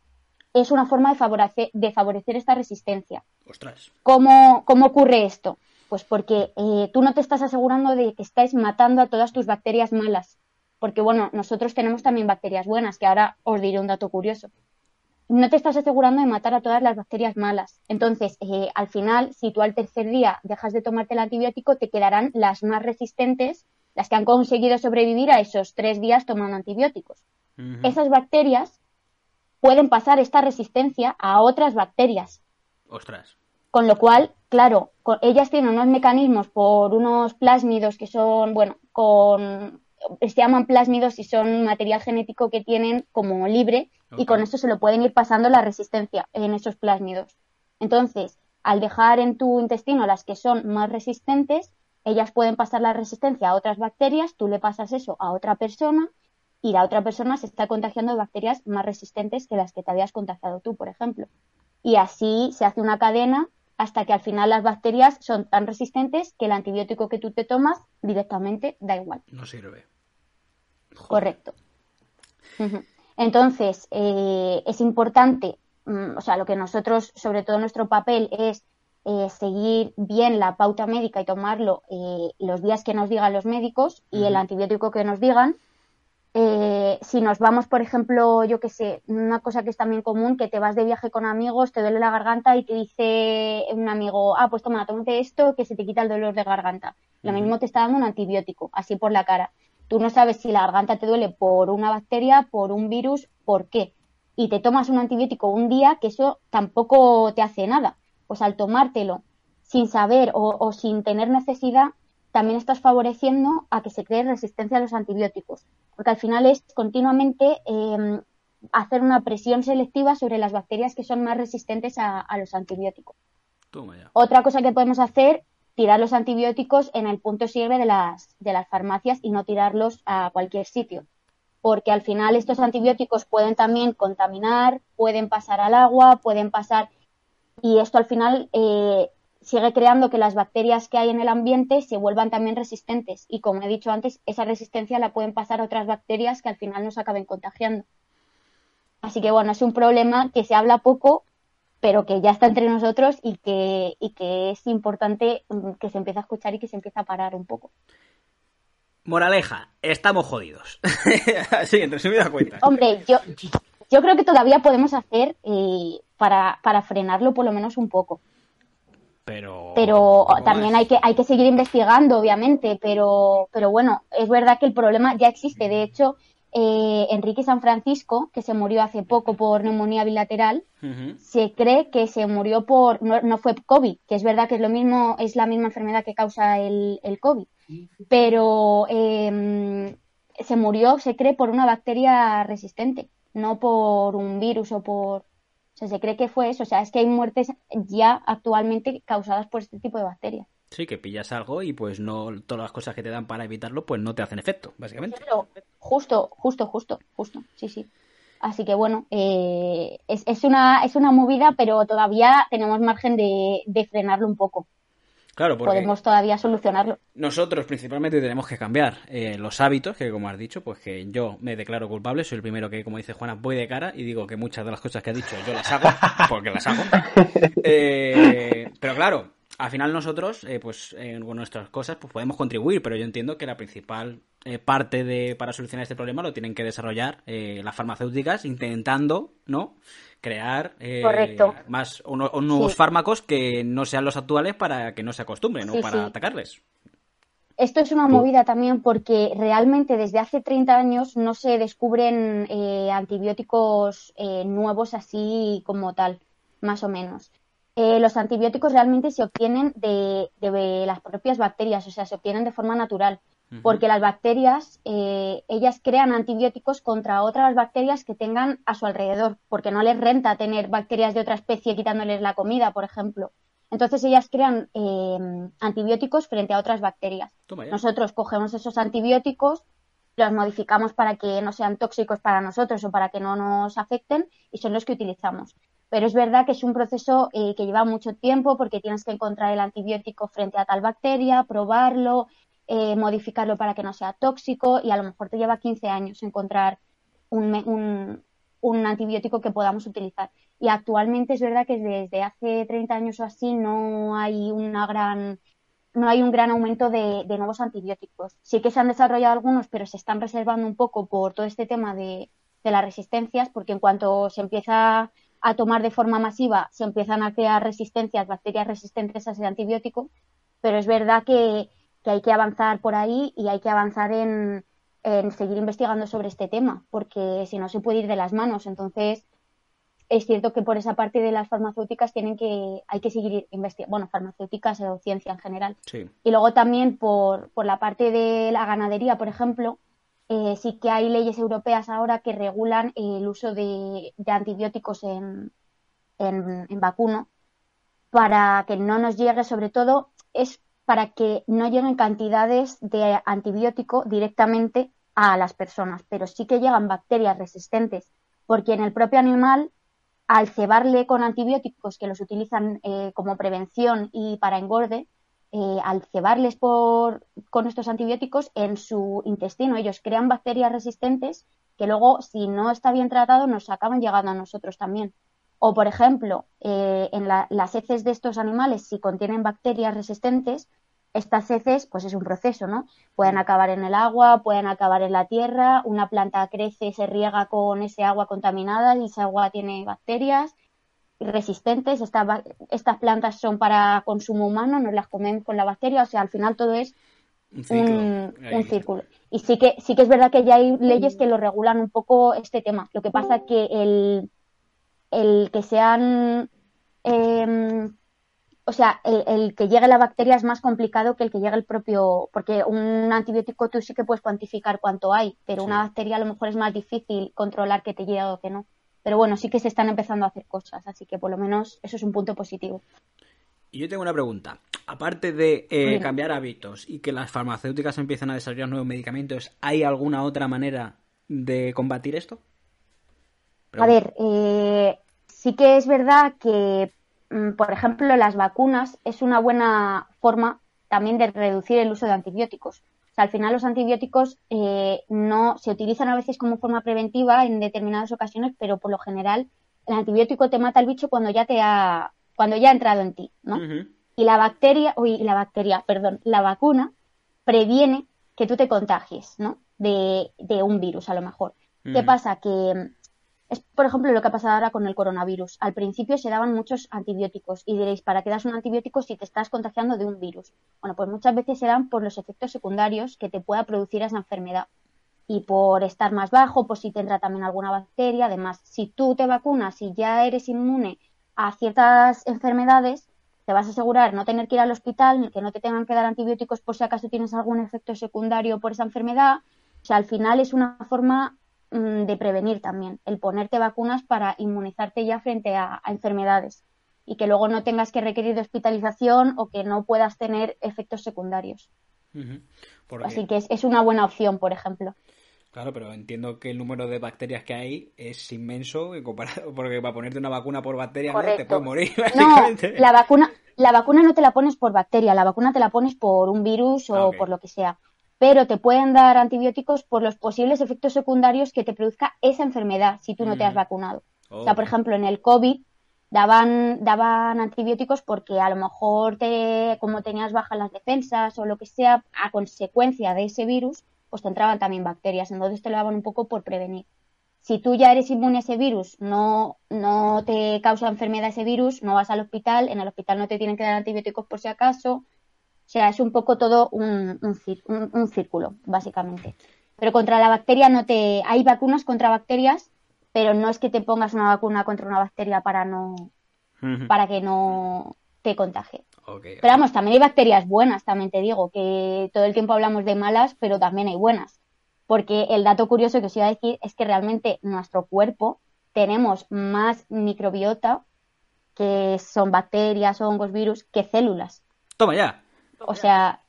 [SPEAKER 5] es una forma de favorecer, de favorecer esta resistencia.
[SPEAKER 1] Ostras.
[SPEAKER 5] ¿Cómo, cómo ocurre esto? Pues porque eh, tú no te estás asegurando de que estáis matando a todas tus bacterias malas. Porque, bueno, nosotros tenemos también bacterias buenas, que ahora os diré un dato curioso. No te estás asegurando de matar a todas las bacterias malas. Entonces, eh, al final, si tú al tercer día dejas de tomarte el antibiótico, te quedarán las más resistentes, las que han conseguido sobrevivir a esos tres días tomando antibióticos esas bacterias pueden pasar esta resistencia a otras bacterias.
[SPEAKER 1] Ostras.
[SPEAKER 5] Con lo cual, claro, ellas tienen unos mecanismos por unos plásmidos que son, bueno, con se llaman plásmidos y son material genético que tienen como libre y con eso se lo pueden ir pasando la resistencia en esos plásmidos. Entonces, al dejar en tu intestino las que son más resistentes, ellas pueden pasar la resistencia a otras bacterias, tú le pasas eso a otra persona y la otra persona se está contagiando de bacterias más resistentes que las que te habías contagiado tú, por ejemplo. Y así se hace una cadena hasta que al final las bacterias son tan resistentes que el antibiótico que tú te tomas directamente da igual.
[SPEAKER 1] No sirve. Joder.
[SPEAKER 5] Correcto. Entonces, eh, es importante, mm, o sea, lo que nosotros, sobre todo nuestro papel, es eh, seguir bien la pauta médica y tomarlo eh, los días que nos digan los médicos y el antibiótico que nos digan. Eh, si nos vamos, por ejemplo, yo que sé, una cosa que es también común, que te vas de viaje con amigos, te duele la garganta y te dice un amigo, ah, pues toma, tómate esto que se te quita el dolor de garganta. Lo mismo te está dando un antibiótico, así por la cara. Tú no sabes si la garganta te duele por una bacteria, por un virus, por qué. Y te tomas un antibiótico un día que eso tampoco te hace nada. Pues al tomártelo sin saber o, o sin tener necesidad, también estás favoreciendo a que se cree resistencia a los antibióticos, porque al final es continuamente eh, hacer una presión selectiva sobre las bacterias que son más resistentes a, a los antibióticos.
[SPEAKER 1] Toma ya.
[SPEAKER 5] Otra cosa que podemos hacer, tirar los antibióticos en el punto sirve de las, de las farmacias y no tirarlos a cualquier sitio. Porque al final estos antibióticos pueden también contaminar, pueden pasar al agua, pueden pasar. Y esto al final eh, sigue creando que las bacterias que hay en el ambiente se vuelvan también resistentes. Y como he dicho antes, esa resistencia la pueden pasar otras bacterias que al final nos acaben contagiando. Así que bueno, es un problema que se habla poco, pero que ya está entre nosotros y que, y que es importante mm, que se empiece a escuchar y que se empiece a parar un poco.
[SPEAKER 1] Moraleja, estamos jodidos. [laughs] Así, en resumida cuenta.
[SPEAKER 5] Hombre, yo, yo creo que todavía podemos hacer eh, para, para frenarlo por lo menos un poco.
[SPEAKER 1] Pero,
[SPEAKER 5] Pero
[SPEAKER 1] ¿cómo
[SPEAKER 5] también hay que, hay que seguir investigando, obviamente, pero, pero bueno, es verdad que el problema ya existe. De hecho, eh, Enrique San Francisco, que se murió hace poco por neumonía bilateral, se cree que se murió por, no, no fue COVID, que es verdad que es lo mismo, es la misma enfermedad que causa el, el COVID, pero eh, se murió, se cree, por una bacteria resistente, no por un virus o por, o sea, se cree que fue eso, o sea, es que hay muertes ya actualmente causadas por este tipo de bacterias.
[SPEAKER 1] Sí, que pillas algo y pues no todas las cosas que te dan para evitarlo pues no te hacen efecto, básicamente.
[SPEAKER 5] Claro, justo, justo, justo, justo, sí, sí. Así que bueno, eh, es, es, una, es una movida, pero todavía tenemos margen de, de frenarlo un poco.
[SPEAKER 1] Claro, porque
[SPEAKER 5] Podemos todavía solucionarlo.
[SPEAKER 1] nosotros principalmente tenemos que cambiar eh, los hábitos, que como has dicho, pues que yo me declaro culpable, soy el primero que, como dice Juana, voy de cara y digo que muchas de las cosas que ha dicho yo las hago, porque las hago. [laughs] Eh, pero claro, al final nosotros, eh, pues eh, con nuestras cosas, pues podemos contribuir, pero yo entiendo que la principal eh, parte de para solucionar este problema lo tienen que desarrollar eh, las farmacéuticas intentando, ¿no? Crear eh, más uno- o nuevos
[SPEAKER 5] Sí.
[SPEAKER 1] fármacos que no sean los actuales para que no se acostumbren, ¿no?
[SPEAKER 5] Sí,
[SPEAKER 1] Para
[SPEAKER 5] sí.
[SPEAKER 1] atacarles.
[SPEAKER 5] Esto es una movida también porque realmente desde hace 30 años no se descubren eh, antibióticos nuevos así como tal, más o menos. Eh, los antibióticos realmente se obtienen de, de las propias bacterias, o sea, se obtienen de forma natural, porque las bacterias, eh, ellas crean antibióticos contra otras bacterias que tengan a su alrededor, porque no les renta tener bacterias de otra especie quitándoles la comida, por ejemplo. Entonces ellas crean eh, antibióticos frente a otras bacterias. Nosotros cogemos esos antibióticos, los modificamos para que no sean tóxicos para nosotros o para que no nos afecten y son los que utilizamos. Pero es verdad que es un proceso eh, que lleva mucho tiempo porque tienes que encontrar el antibiótico frente a tal bacteria, probarlo, eh, modificarlo para que no sea tóxico y a lo mejor te lleva 15 años encontrar un, un- un antibiótico que podamos utilizar. Y actualmente es verdad que desde hace 30 años o así no hay una gran no hay un gran aumento de, de nuevos antibióticos. Sí que se han desarrollado algunos, pero se están reservando un poco por todo este tema de, de las resistencias, porque en cuanto se empieza a tomar de forma masiva, se empiezan a crear resistencias, bacterias resistentes a ese antibiótico, pero es verdad que, que hay que avanzar por ahí y hay que avanzar en, en seguir investigando sobre este tema, porque si no se puede ir de las manos. Entonces, es cierto que por esa parte de las farmacéuticas tienen que, hay que seguir investigando, bueno, farmacéuticas o ciencia en general.
[SPEAKER 1] Sí.
[SPEAKER 5] Y luego también por, por la parte de la ganadería, por ejemplo, eh, sí que hay leyes europeas ahora que regulan el uso de, de antibióticos en, en, en vacuno para que no nos llegue, sobre todo, es para que no lleguen cantidades de antibiótico directamente a las personas, pero sí que llegan bacterias resistentes, porque en el propio animal, al cebarle con antibióticos que los utilizan eh, como prevención y para engorde, eh, al cebarles por, con estos antibióticos en su intestino, ellos crean bacterias resistentes que luego, si no está bien tratado, nos acaban llegando a nosotros también. O, por ejemplo, eh, en la- las heces de estos animales, si contienen bacterias resistentes, estas heces, pues es un proceso, ¿no? Pueden acabar en el agua, pueden acabar en la tierra, una planta crece, se riega con ese agua contaminada y esa agua tiene bacterias resistentes. Estas, estas plantas son para consumo humano, nos las comen con la bacteria, o sea, al final todo es
[SPEAKER 1] Un
[SPEAKER 5] círculo. Y sí que, sí que es verdad que ya hay leyes que lo regulan un poco este tema. Lo que pasa es que el, el que sean, em, o sea, el, el que llegue la bacteria es más complicado que el que llegue el propio, porque un antibiótico tú sí que puedes cuantificar cuánto hay, pero una bacteria a lo mejor es más difícil controlar que te llegue o que no. Pero bueno, sí que se están empezando a hacer cosas, así que por lo menos eso es un punto positivo.
[SPEAKER 1] Y yo tengo una pregunta. Aparte de eh, cambiar hábitos y que las farmacéuticas empiezan a desarrollar nuevos medicamentos, ¿hay alguna otra manera de combatir esto?
[SPEAKER 5] A ver, eh, sí que es verdad que, mm, por ejemplo, las vacunas es una buena forma también de reducir el uso de antibióticos. Sea, al final los antibióticos eh, no se utilizan a veces como forma preventiva en determinadas ocasiones, pero por lo general el antibiótico te mata el bicho cuando ya te ha, cuando ya ha entrado en ti, ¿no? Y la bacteria, uy, la bacteria, perdón, la vacuna previene que tú te contagies, ¿no? De, de un virus, a lo mejor. ¿Qué pasa? Que es, por ejemplo, lo que ha pasado ahora con el coronavirus. Al principio se daban muchos antibióticos y diréis, ¿para qué das un antibiótico si te estás contagiando de un virus? Bueno, pues muchas veces se dan por los efectos secundarios que te pueda producir esa enfermedad y por estar más bajo, por si te entra también alguna bacteria. Además, si tú te vacunas y ya eres inmune a ciertas enfermedades, te vas a asegurar no tener que ir al hospital, ni que no te tengan que dar antibióticos por si acaso tienes algún efecto secundario por esa enfermedad. O sea, al final es una forma de prevenir también, el ponerte vacunas para inmunizarte ya frente a, a enfermedades y que luego no tengas que requerir de hospitalización o que no puedas tener efectos secundarios.
[SPEAKER 1] Porque-
[SPEAKER 5] Así que es, es una buena opción, por ejemplo.
[SPEAKER 1] Claro, pero entiendo que el número de bacterias que hay es inmenso en comparado, [laughs] porque para ponerte una vacuna por bacterias ¿no? te puedes morir,
[SPEAKER 5] No,
[SPEAKER 1] básicamente.
[SPEAKER 5] la vacuna, la vacuna no te la pones por bacteria, la vacuna te la pones por un virus o
[SPEAKER 1] Ah,
[SPEAKER 5] por lo que sea. Pero te pueden dar antibióticos por los posibles efectos secundarios que te produzca esa enfermedad si tú no te has
[SPEAKER 1] Mm.
[SPEAKER 5] vacunado. O sea, por
[SPEAKER 1] Ok.
[SPEAKER 5] ejemplo, en el COVID daban, daban antibióticos porque a lo mejor te, como tenías bajas las defensas o lo que sea, a consecuencia de ese virus, pues te entraban también bacterias. Entonces te lo daban un poco por prevenir. Si tú ya eres inmune a ese virus, no, no te causa enfermedad ese virus, no vas al hospital, en el hospital no te tienen que dar antibióticos por si acaso. O sea, es un poco todo un, círculo, básicamente. Pero contra la bacteria no te... Hay vacunas contra bacterias, pero no es que te pongas una vacuna contra una bacteria para no para que no te contagie. Pero vamos, también hay bacterias buenas, también te digo, que todo el tiempo hablamos de malas, pero también hay buenas. Porque el dato curioso que os iba a decir es que realmente nuestro cuerpo tenemos más microbiota, que son bacterias, hongos, virus, que células.
[SPEAKER 1] Toma ya.
[SPEAKER 5] O sea,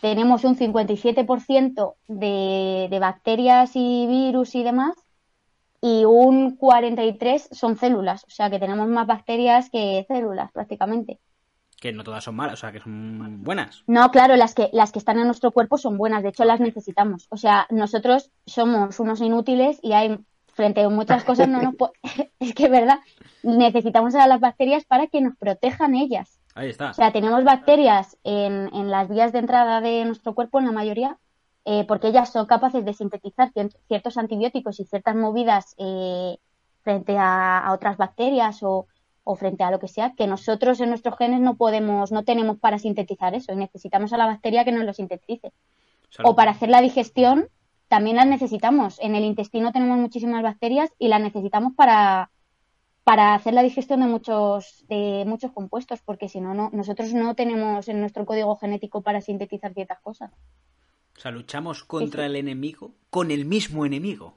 [SPEAKER 5] tenemos un 57% de, de bacterias y virus y demás, y un 43% son células. O sea, que tenemos más bacterias que células prácticamente.
[SPEAKER 1] Que no todas son malas, o sea, que son buenas.
[SPEAKER 5] No, claro, las que, las que están en nuestro cuerpo son buenas, de hecho las necesitamos. O sea, nosotros somos unos inútiles y hay, frente a muchas cosas, no nos [laughs] po- [laughs] es que es verdad, necesitamos a las bacterias para que nos protejan ellas.
[SPEAKER 1] Ahí está.
[SPEAKER 5] O sea, tenemos bacterias en, en las vías de entrada de nuestro cuerpo, en la mayoría, eh, porque ellas son capaces de sintetizar cier- ciertos antibióticos y ciertas movidas eh, frente a, a otras bacterias o, o frente a lo que sea, que nosotros en nuestros genes no podemos, no tenemos para sintetizar eso y necesitamos a la bacteria que nos lo sintetice.
[SPEAKER 1] Salud.
[SPEAKER 5] O para hacer la digestión también las necesitamos. En el intestino tenemos muchísimas bacterias y las necesitamos para, para hacer la digestión de muchos, de muchos compuestos, porque si no, no, nosotros no tenemos en nuestro código genético para sintetizar ciertas cosas.
[SPEAKER 1] O sea, luchamos contra
[SPEAKER 5] Sí, sí.
[SPEAKER 1] el enemigo con el mismo enemigo.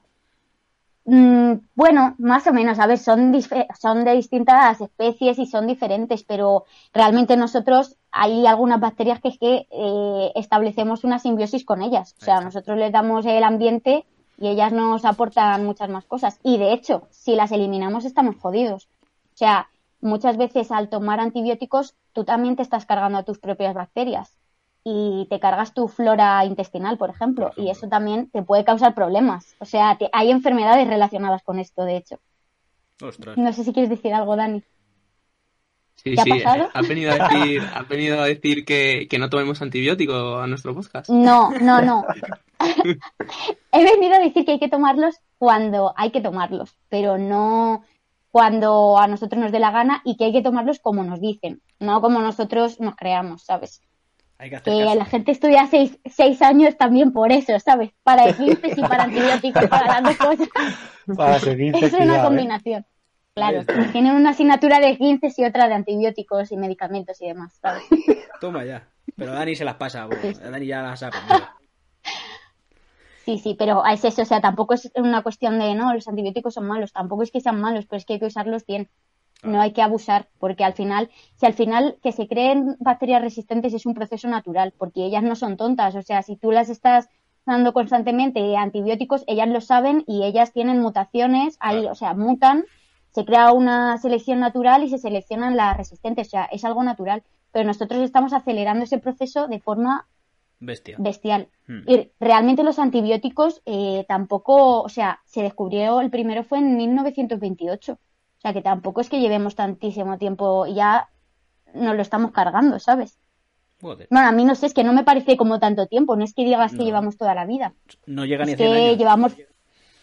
[SPEAKER 5] Mm, bueno, más o menos, a ver, son, de distintas especies y son diferentes, pero realmente nosotros hay algunas bacterias que es que eh, establecemos una simbiosis con ellas. O sea, nosotros les damos el ambiente y ellas nos aportan muchas más cosas. Y de hecho, si las eliminamos estamos jodidos. O sea, muchas veces al tomar antibióticos tú también te estás cargando a tus propias bacterias y te cargas tu flora intestinal, por ejemplo,
[SPEAKER 1] Por
[SPEAKER 5] y eso también te puede causar problemas. O sea, te- hay enfermedades relacionadas con esto, de hecho.
[SPEAKER 1] Ostras.
[SPEAKER 5] No sé si quieres decir algo, Dani.
[SPEAKER 2] Sí,
[SPEAKER 5] ¿Qué ha
[SPEAKER 2] sí,
[SPEAKER 5] pasado?
[SPEAKER 2] has venido a decir, has venido a decir que, que no tomemos antibiótico a nuestro podcast.
[SPEAKER 5] No, no, no. [laughs] He venido a decir que hay que tomarlos cuando hay que tomarlos, pero no cuando a nosotros nos dé la gana y que hay que tomarlos como nos dicen, no como nosotros nos creamos, ¿sabes?
[SPEAKER 1] Hay que hacer
[SPEAKER 5] Que la gente estudia seis, seis años también por eso, ¿sabes? Para esguinces [laughs] y para antibióticos, para las dos cosas.
[SPEAKER 3] Para
[SPEAKER 5] Es una
[SPEAKER 3] ¿eh?
[SPEAKER 5] combinación. Claro, tienen una asignatura de esguinces y otra de antibióticos y medicamentos y demás, ¿sabes?
[SPEAKER 1] Toma ya. Pero Dani se las pasa.
[SPEAKER 5] Sí.
[SPEAKER 1] Dani ya las ha aprendido.
[SPEAKER 5] Sí, sí, pero es eso, o sea, tampoco es una cuestión de, no, los antibióticos son malos, tampoco es que sean malos, pero es que hay que usarlos bien. No hay que abusar, porque al final, si al final que se creen bacterias resistentes es un proceso natural, porque ellas no son tontas, o sea, si tú las estás dando constantemente antibióticos, ellas lo saben y ellas tienen mutaciones, ahí,
[SPEAKER 1] Claro.
[SPEAKER 5] o sea, mutan, se crea una selección natural y se seleccionan las resistentes, o sea, es algo natural, pero nosotros estamos acelerando ese proceso de forma
[SPEAKER 1] Bestia.
[SPEAKER 5] bestial.
[SPEAKER 1] Hmm.
[SPEAKER 5] Y realmente los antibióticos eh, tampoco, o sea, se descubrió, el primero fue en 1928. O sea, que tampoco es que llevemos tantísimo tiempo, ya nos lo estamos cargando, ¿sabes?
[SPEAKER 1] Joder.
[SPEAKER 5] Bueno, a mí no sé, es que no me parece como tanto tiempo, no es que digas que llevamos toda la vida.
[SPEAKER 1] No llega ni a
[SPEAKER 5] Es
[SPEAKER 1] 100
[SPEAKER 5] que
[SPEAKER 1] años.
[SPEAKER 5] llevamos,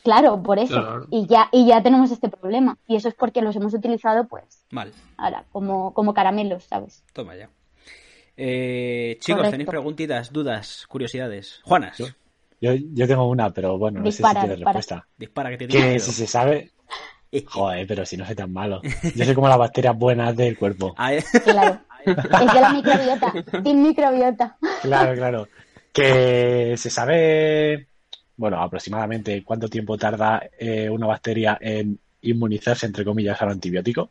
[SPEAKER 5] claro, por eso.
[SPEAKER 2] Claro.
[SPEAKER 5] Y ya y ya tenemos este problema. Y eso es porque los hemos utilizado, pues,
[SPEAKER 1] Mal.
[SPEAKER 5] ahora, como, como caramelos, ¿sabes?
[SPEAKER 1] Toma ya. Eh, chicos,
[SPEAKER 5] Correcto.
[SPEAKER 1] ¿tenéis preguntitas, dudas, curiosidades? Juanas,
[SPEAKER 3] Yo- Yo, yo tengo una, pero bueno, no
[SPEAKER 5] Dispara,
[SPEAKER 3] sé si tiene
[SPEAKER 5] dispara.
[SPEAKER 3] respuesta.
[SPEAKER 1] dispara que te
[SPEAKER 3] Que si se sabe. [laughs] Joder, pero si no soy tan malo. Yo soy como las bacterias buenas del cuerpo. [laughs]
[SPEAKER 5] Claro. es de la [laughs] microbiota, sin microbiota.
[SPEAKER 3] Claro, claro. Que se sabe, bueno, aproximadamente cuánto tiempo tarda eh, una bacteria en inmunizarse, entre comillas, al antibiótico.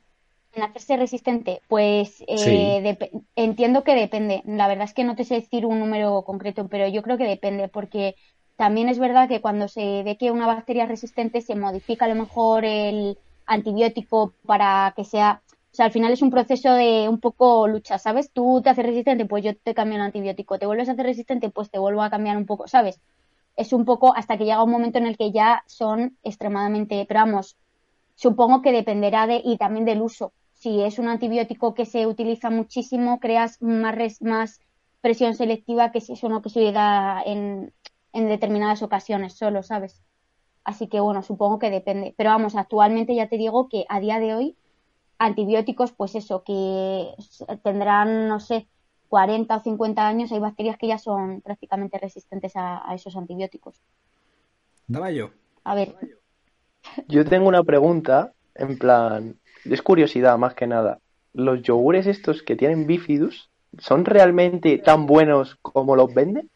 [SPEAKER 5] En hacerse resistente, pues eh,
[SPEAKER 3] Sí.
[SPEAKER 5] entiendo que depende. La verdad es que no te sé decir un número concreto, pero yo creo que depende, porque también es verdad que cuando se ve que una bacteria es resistente, se modifica a lo mejor el antibiótico para que sea. O sea, al final es un proceso de un poco lucha, ¿sabes? Tú te haces resistente, pues yo te cambio el antibiótico. Te vuelves a hacer resistente, pues te vuelvo a cambiar un poco, ¿sabes? Es un poco hasta que llega un momento en el que ya son extremadamente. Pero vamos, supongo que dependerá de y también del uso. Si es un antibiótico que se utiliza muchísimo, creas más, res- más presión selectiva que si es uno que se da en, en determinadas ocasiones solo, ¿sabes? Así que bueno, supongo que depende. Pero vamos, actualmente ya te digo que a día de hoy, antibióticos, pues eso, que tendrán, no sé, 40 o 50 años, hay bacterias que ya son prácticamente resistentes a, a esos antibióticos.
[SPEAKER 1] Estaba yo.
[SPEAKER 5] A ver,
[SPEAKER 4] Yo tengo una pregunta, en plan, es curiosidad más que nada. ¿Los yogures estos que tienen bifidus son realmente tan buenos como los venden?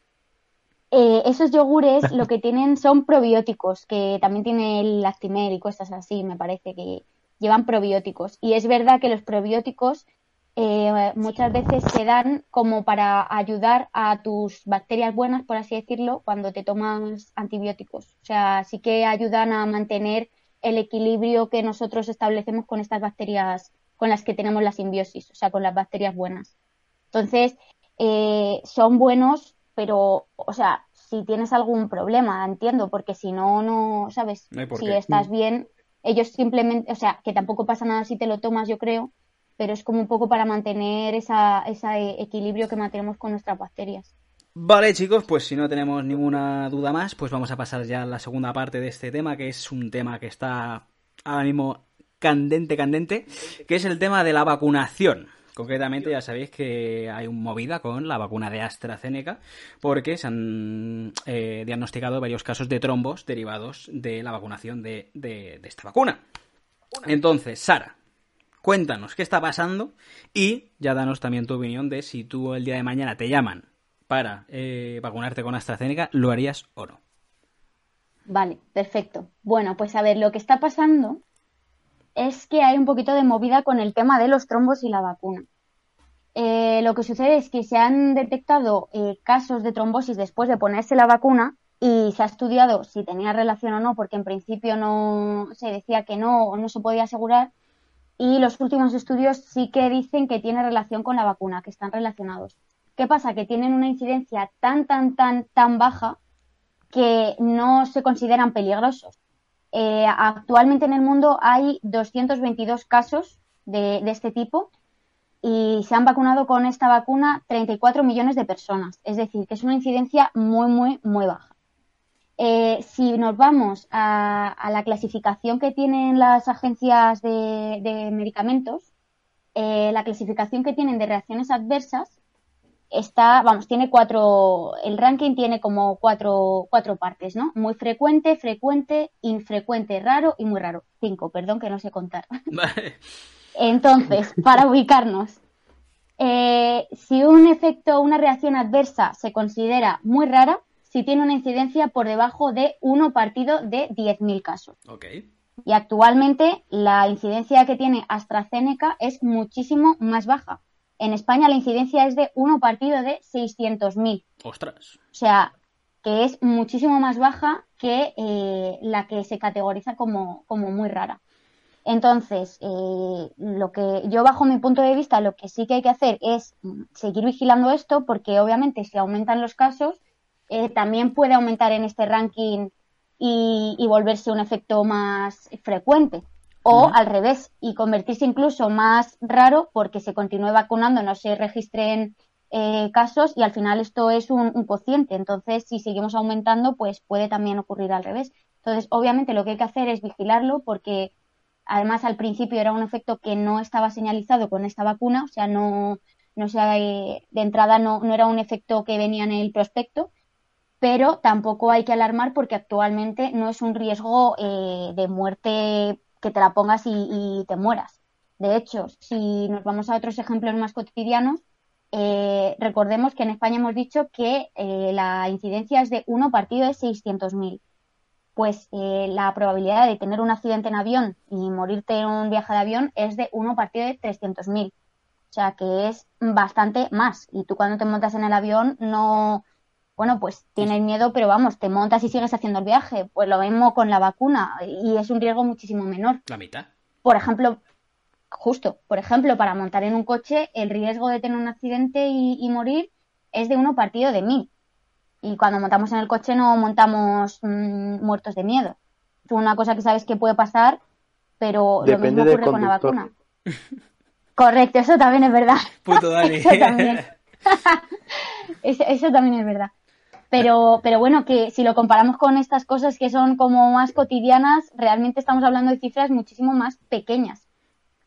[SPEAKER 5] Eh, esos yogures lo que tienen son probióticos, que también tiene el lactimer y cosas así, me parece que llevan probióticos. Y es verdad que los probióticos eh, muchas veces se dan como para ayudar a tus bacterias buenas, por así decirlo, cuando te tomas antibióticos. O sea, sí que ayudan a mantener el equilibrio que nosotros establecemos con estas bacterias con las que tenemos la simbiosis, o sea, con las bacterias buenas. Entonces, eh, son buenos, pero, o sea, si tienes algún problema, entiendo, porque si no, no, ¿sabes?
[SPEAKER 1] No
[SPEAKER 5] si estás bien, ellos simplemente, o sea, que tampoco pasa nada si te lo tomas, yo creo, pero es como un poco para mantener esa, ese equilibrio que mantenemos con nuestras bacterias.
[SPEAKER 1] Vale, chicos, pues si no tenemos ninguna duda más, pues vamos a pasar ya a la segunda parte de este tema, que es un tema que está ahora mismo candente, candente, que es el tema de la vacunación. Concretamente, ya sabéis que hay un movida con la vacuna de AstraZeneca, porque se han eh, diagnosticado varios casos de trombos derivados de la vacunación de, de- de esta vacuna. Entonces, Sara, cuéntanos qué está pasando y ya danos también tu opinión de si tú el día de mañana te llaman para eh, vacunarte con AstraZeneca, ¿lo harías o no?
[SPEAKER 5] Vale, perfecto. Bueno, pues a ver, lo que está pasando es que hay un poquito de movida con el tema de los trombos y la vacuna. Eh, lo que sucede es que se han detectado eh, casos de trombosis después de ponerse la vacuna y se ha estudiado si tenía relación o no, porque en principio no se decía que no o no se podía asegurar. Y los últimos estudios sí que dicen que tiene relación con la vacuna, que están relacionados. ¿Qué pasa? Que tienen una incidencia tan, tan, tan, tan baja que no se consideran peligrosos. Eh, actualmente en el mundo hay 222 casos de, este tipo y se han vacunado con esta vacuna 34 millones de personas. Es decir, que es una incidencia muy, muy, muy baja. Eh, si nos vamos a, la clasificación que tienen las agencias de, de medicamentos, eh, la clasificación que tienen de reacciones adversas está, vamos, tiene cuatro, el ranking tiene como cuatro, cuatro partes, ¿no? Muy frecuente, frecuente, infrecuente, raro y muy raro. Cinco, perdón que no sé contar. [laughs]
[SPEAKER 1] Vale.
[SPEAKER 5] Entonces, para ubicarnos, eh, si un efecto, una reacción adversa se considera muy rara, si tiene una incidencia por debajo de uno partido de 10.000 casos. Y actualmente la incidencia que tiene AstraZeneca es muchísimo más baja. En España la incidencia es de uno partido de 600.000.
[SPEAKER 1] Ostras.
[SPEAKER 5] O sea, que es muchísimo más baja que eh, la que se categoriza como, como muy rara. Entonces, eh, lo que yo bajo mi punto de vista, lo que sí que hay que hacer es seguir vigilando esto, porque obviamente si aumentan los casos, eh, también puede aumentar en este ranking y, y volverse un efecto más frecuente. O al revés, y convertirse incluso más raro porque se continúe vacunando, no se registren eh, casos y al final esto es un, un cociente. Entonces, si seguimos aumentando, pues puede también ocurrir al revés. Entonces, obviamente lo que hay que hacer es vigilarlo porque además al principio era un efecto que no estaba señalizado con esta vacuna, o sea, no, no se, eh, de entrada no, no era un efecto que venía en el prospecto, pero tampoco hay que alarmar porque actualmente no es un riesgo eh, de muerte que te la pongas y, te mueras. De hecho, si nos vamos a otros ejemplos más cotidianos, eh, recordemos que en España hemos dicho que eh, la incidencia es de 1 partido de 600.000. Pues eh, la probabilidad de tener un accidente en avión y morirte en un viaje de avión es de 1 partido de 300.000. O sea que es bastante más. Y tú cuando te montas en el avión no, bueno, pues tienes miedo, pero vamos, te montas y sigues haciendo el viaje. Pues lo mismo con la vacuna y es un riesgo muchísimo menor.
[SPEAKER 1] La mitad.
[SPEAKER 5] Por ejemplo, justo, por ejemplo, para montar en un coche, el riesgo de tener un accidente y, y morir es de uno partido de mil. Y cuando montamos en el coche no montamos mm, muertos de miedo. Es una cosa que sabes que puede pasar, pero
[SPEAKER 4] Depende
[SPEAKER 5] lo mismo ocurre con la vacuna. Correcto, eso también es verdad.
[SPEAKER 1] Puto Dani. [laughs]
[SPEAKER 5] Eso también. [laughs] Eso, eso también es verdad. Pero, pero bueno, que si lo comparamos con estas cosas que son como más cotidianas, realmente estamos hablando de cifras muchísimo más pequeñas.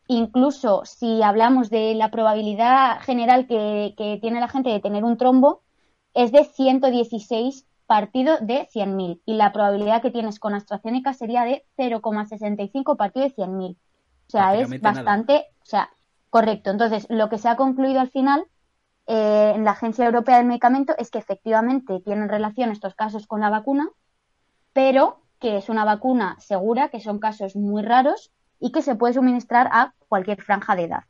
[SPEAKER 5] Incluso si hablamos de la probabilidad general que, que tiene la gente de tener un trombo, es de 116 partido de 100.000 y la probabilidad que tienes con AstraZeneca sería de 0,65 partido de 100.000. O sea, es
[SPEAKER 1] nada.
[SPEAKER 5] bastante, o sea, correcto. Entonces, lo que se ha concluido al final eh, en la Agencia Europea del Medicamento es que efectivamente tienen relación estos casos con la vacuna, pero que es una vacuna segura, que son casos muy raros y que se puede suministrar a cualquier franja de edad.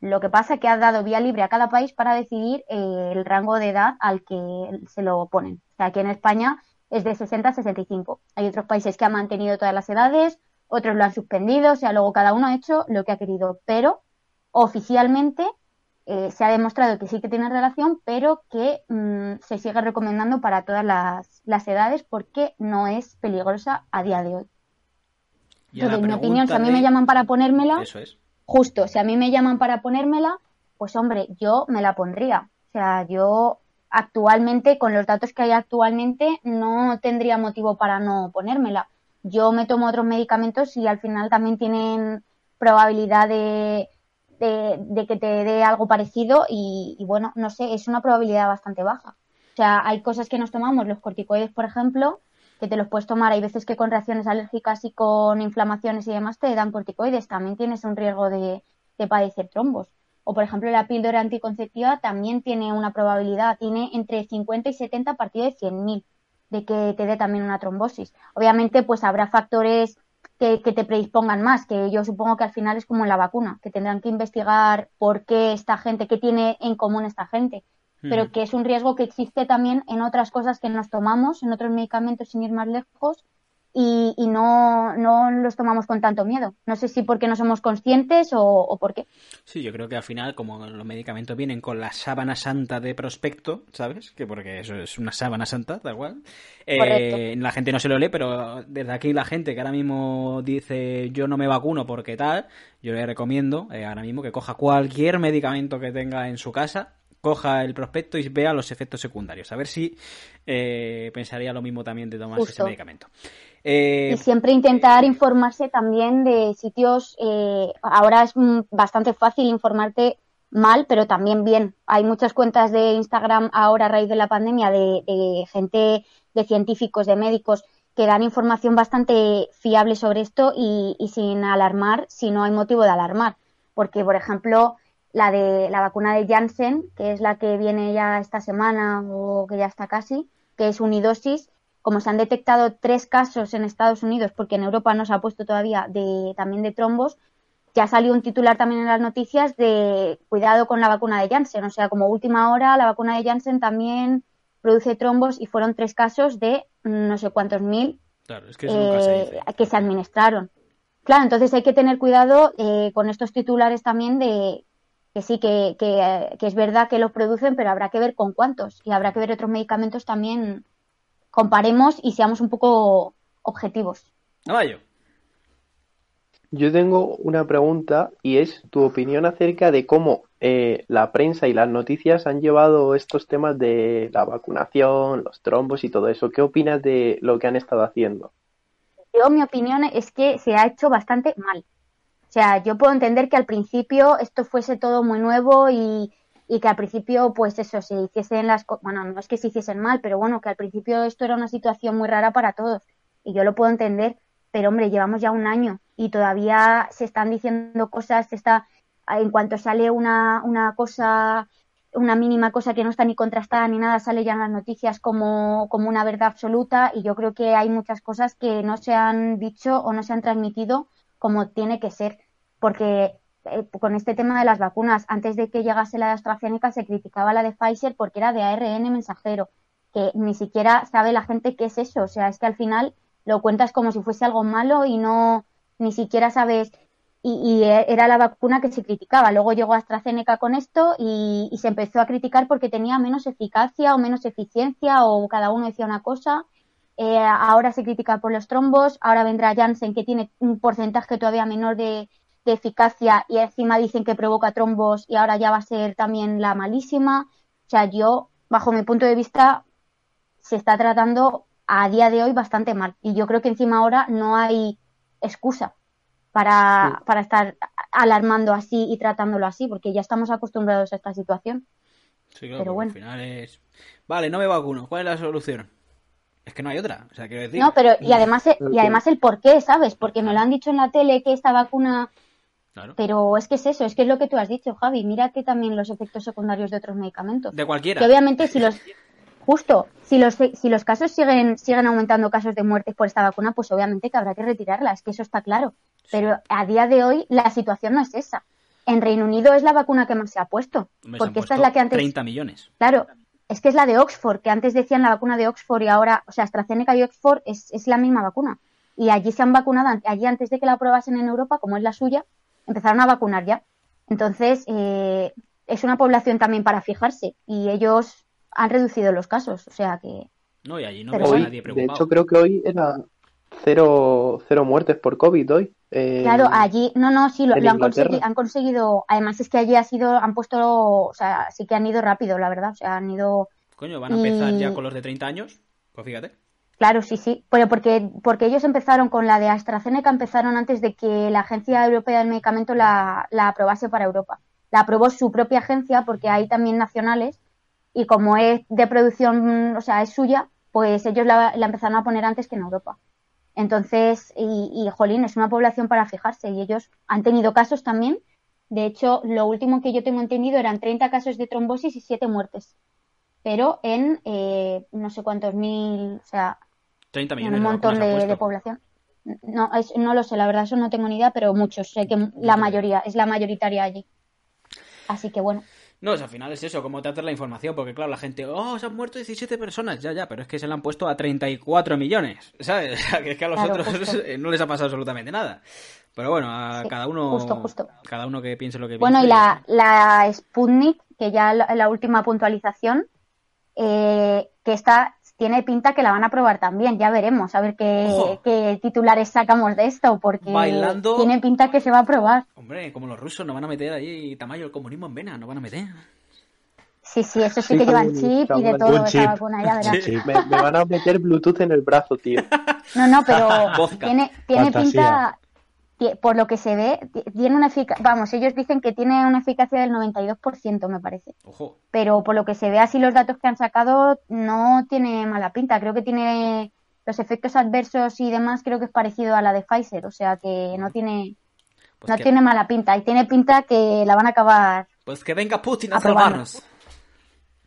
[SPEAKER 5] Lo que pasa es que ha dado vía libre a cada país para decidir eh, el rango de edad al que se lo ponen. O sea, aquí en España es de 60 a 65. Hay otros países que han mantenido todas las edades, otros lo han suspendido, o sea, luego cada uno ha hecho lo que ha querido, pero oficialmente eh, se ha demostrado que sí que tiene relación, pero que mm, se sigue recomendando para todas las, las edades porque no es peligrosa a día de hoy.
[SPEAKER 1] Y
[SPEAKER 5] Entonces, en mi opinión, si a mí me llaman para ponérmela,
[SPEAKER 1] Eso es.
[SPEAKER 5] justo, si a mí me llaman para ponérmela, pues hombre, yo me la pondría. O sea, yo actualmente, con los datos que hay actualmente, no tendría motivo para no ponérmela. Yo me tomo otros medicamentos y al final también tienen probabilidad de, de, de que te dé algo parecido y, y bueno, no sé, es una probabilidad bastante baja. O sea, hay cosas que nos tomamos, los corticoides, por ejemplo, que te los puedes tomar. Hay veces que con reacciones alérgicas y con inflamaciones y demás te dan corticoides. También tienes un riesgo de, de padecer trombos. O, por ejemplo, la píldora anticonceptiva también tiene una probabilidad, tiene entre 50 y 70 partido de 100.000 de que te dé también una trombosis. Obviamente, pues habrá factores que, que te predispongan más, que yo supongo que al final es como en la vacuna, que tendrán que investigar por qué esta gente, qué tiene en común esta gente. Pero que es un riesgo que existe también en otras cosas que nos tomamos, en otros medicamentos sin ir más lejos, y, y no, no los tomamos con tanto miedo. No sé si porque no somos conscientes o, o por qué.
[SPEAKER 1] Sí, yo creo que al final, como los medicamentos vienen con la sábana santa de prospecto, ¿sabes? Que porque eso es una sábana santa, tal cual. Eh, la gente no se lo lee, pero desde aquí la gente que ahora mismo dice yo no me vacuno porque tal, yo le recomiendo eh, ahora mismo que coja cualquier medicamento que tenga en su casa, coja el prospecto y vea los efectos secundarios. A ver si eh, pensaría lo mismo también de tomarse ese medicamento. Eh,
[SPEAKER 5] Y siempre intentar informarse también de sitios. eh, ahora es bastante fácil informarte mal, pero también bien. Hay muchas cuentas de Instagram ahora a raíz de la pandemia de, gente, de científicos, de médicos que dan información bastante fiable sobre esto y, y sin alarmar si no hay motivo de alarmar. Porque, por ejemplo, la de la vacuna de Janssen, que es la que viene ya esta semana o que ya está casi, que es unidosis, como se han detectado tres casos en Estados Unidos, porque en Europa no se ha puesto todavía de, también de trombos, ya salió un titular también en las noticias de cuidado con la vacuna de Janssen. O sea, como última hora, la vacuna de Janssen también produce trombos y fueron tres casos de mm, no sé cuántos mil
[SPEAKER 1] claro, es que eso nunca se
[SPEAKER 5] eh, que se administraron. Claro, entonces hay que tener cuidado eh, con estos titulares también de que sí, que, que, que es verdad que los producen, pero habrá que ver con cuántos y habrá que ver otros medicamentos también. Comparemos y seamos un poco objetivos.
[SPEAKER 1] Caballo.
[SPEAKER 4] Yo tengo una pregunta y es tu opinión acerca de cómo eh, la prensa y las noticias han llevado estos temas de la vacunación, los trombos y todo eso. ¿Qué opinas de lo que han estado haciendo?
[SPEAKER 5] Yo, mi opinión es que se ha hecho bastante mal. O sea, yo puedo entender que al principio esto fuese todo muy nuevo y, y que al principio, pues eso, se hiciesen las bueno, no es que se hiciesen mal, pero bueno, que al principio esto era una situación muy rara para todos y yo lo puedo entender, pero hombre, llevamos ya un año y todavía se están diciendo cosas, se está, en cuanto sale una, una cosa, una mínima cosa que no está ni contrastada ni nada, sale ya en las noticias como, como una verdad absoluta y yo creo que hay muchas cosas que no se han dicho o no se han transmitido como tiene que ser, porque eh, con este tema de las vacunas, antes de que llegase la de AstraZeneca se criticaba la de Pfizer porque era de ARN mensajero, que ni siquiera sabe la gente qué es eso, o sea, es que al final lo cuentas como si fuese algo malo y no, ni siquiera sabes y, y, era la vacuna que se criticaba. Luego llegó AstraZeneca con esto y, y, se empezó a criticar porque tenía menos eficacia o menos eficiencia o cada uno decía una cosa. Eh, ahora se critica por los trombos, ahora vendrá Janssen que tiene un porcentaje todavía menor de, de, eficacia y encima dicen que provoca trombos y ahora ya va a ser también la malísima. O sea, yo, bajo mi punto de vista, se está tratando a día de hoy bastante mal y yo creo que encima ahora no hay excusa para, sí. para estar alarmando así y tratándolo así, porque ya estamos acostumbrados a esta situación.
[SPEAKER 1] Sí, claro, pero bueno. al final es. Vale, no me vacuno. ¿Cuál es la solución? Es que no hay otra. O sea, quiero decir.
[SPEAKER 5] No, pero y además, y además el por qué, ¿sabes? Porque me lo han dicho en la tele que esta vacuna. Claro. Pero es que es eso, es que es lo que tú has dicho, Javi. Mira que también los efectos secundarios de otros medicamentos.
[SPEAKER 1] De cualquiera.
[SPEAKER 5] Que obviamente si los. [laughs] Justo, si los, si los casos siguen, siguen aumentando casos de muertes por esta vacuna, pues obviamente que habrá que retirarla, es que eso está claro. Pero a día de hoy la situación no es esa. En Reino Unido es la vacuna que más se ha puesto.
[SPEAKER 1] Me
[SPEAKER 5] porque esta es la que antes.
[SPEAKER 1] 30 millones.
[SPEAKER 5] Claro, es que es la de Oxford, que antes decían la vacuna de Oxford y ahora, o sea, AstraZeneca y Oxford es, es la misma vacuna. Y allí se han vacunado, allí antes de que la aprobasen en Europa, como es la suya, empezaron a vacunar ya. Entonces, eh, es una población también para fijarse. Y ellos han reducido los casos, o sea que.
[SPEAKER 1] No, y allí no
[SPEAKER 4] Pero
[SPEAKER 1] ves a
[SPEAKER 4] hoy,
[SPEAKER 1] nadie preocupado.
[SPEAKER 4] De hecho, creo que hoy era cero, cero muertes por COVID hoy. Eh,
[SPEAKER 5] Claro, allí, no, no, sí, lo, han, conseguido, han conseguido, además es que allí ha sido, han puesto, o sea, sí que han ido rápido, la verdad, o sea, han ido,
[SPEAKER 1] Coño, van a empezar ya con los de 30 años. Pues fíjate.
[SPEAKER 5] Claro, sí, sí, pero porque, porque ellos empezaron con la de AstraZeneca, empezaron antes de que la Agencia Europea del Medicamento la, la aprobase para Europa. La aprobó su propia agencia, porque hay también nacionales, y como es de producción, o sea, es suya, pues ellos la, la empezaron a poner antes que en Europa. Entonces, y, y jolín, es una población para fijarse y ellos han tenido casos también. De hecho, lo último que yo tengo entendido eran 30 casos de trombosis y 7 muertes. Pero en eh, no sé cuántos mil, o sea,
[SPEAKER 1] 30
[SPEAKER 5] en
[SPEAKER 1] millones
[SPEAKER 5] un montón de, población. No, es- no lo sé, la verdad, eso no tengo ni idea, pero muchos. Sé que la mayoría, es la mayoritaria allí. Así que bueno.
[SPEAKER 1] No, sea, al final es eso, como tratar la información, porque claro, la gente, oh, se han muerto 17 personas, ya, ya, pero es que se le han puesto a 34 millones, ¿sabes? [laughs] O sea, que es que a los
[SPEAKER 5] Claro,
[SPEAKER 1] otros
[SPEAKER 5] justo. [laughs]
[SPEAKER 1] eh, no les ha pasado absolutamente nada. Pero bueno, a
[SPEAKER 5] Sí,
[SPEAKER 1] cada uno,
[SPEAKER 5] justo, justo.
[SPEAKER 1] cada uno que piense lo que
[SPEAKER 5] Bueno,
[SPEAKER 1] piense.
[SPEAKER 5] y la, la Sputnik, que ya la, la última puntualización, eh, que está, tiene pinta que la van a probar también, ya veremos, a ver qué, titulares sacamos de esto, porque
[SPEAKER 1] Bailando-
[SPEAKER 5] tiene pinta que se va a probar.
[SPEAKER 1] Hombre, como los rusos no van a meter ahí tamaño el comunismo en vena, no van a meter.
[SPEAKER 5] Sí, sí, eso sí
[SPEAKER 4] Sí,
[SPEAKER 5] que llevan chip y de todo esa vacuna, ya verás.
[SPEAKER 3] Sí.
[SPEAKER 4] Me, me van a meter Bluetooth en el brazo, tío. [laughs]
[SPEAKER 5] No, no, pero [laughs] tiene, tiene
[SPEAKER 3] Fantasía.
[SPEAKER 5] pinta, por lo que se ve, ti- tiene una eficacia, vamos, ellos dicen que tiene una eficacia del 92%, me parece.
[SPEAKER 1] Ojo.
[SPEAKER 5] Pero por lo que se ve así los datos que han sacado, no tiene mala pinta. Creo que tiene los efectos adversos y demás, creo que es parecido a la de Pfizer, o sea que no tiene,
[SPEAKER 1] Pues,
[SPEAKER 5] no
[SPEAKER 1] que,
[SPEAKER 5] tiene mala pinta. Y tiene pinta que la van a acabar.
[SPEAKER 1] pues que venga Putin a
[SPEAKER 5] Aprobando.
[SPEAKER 1] salvarnos.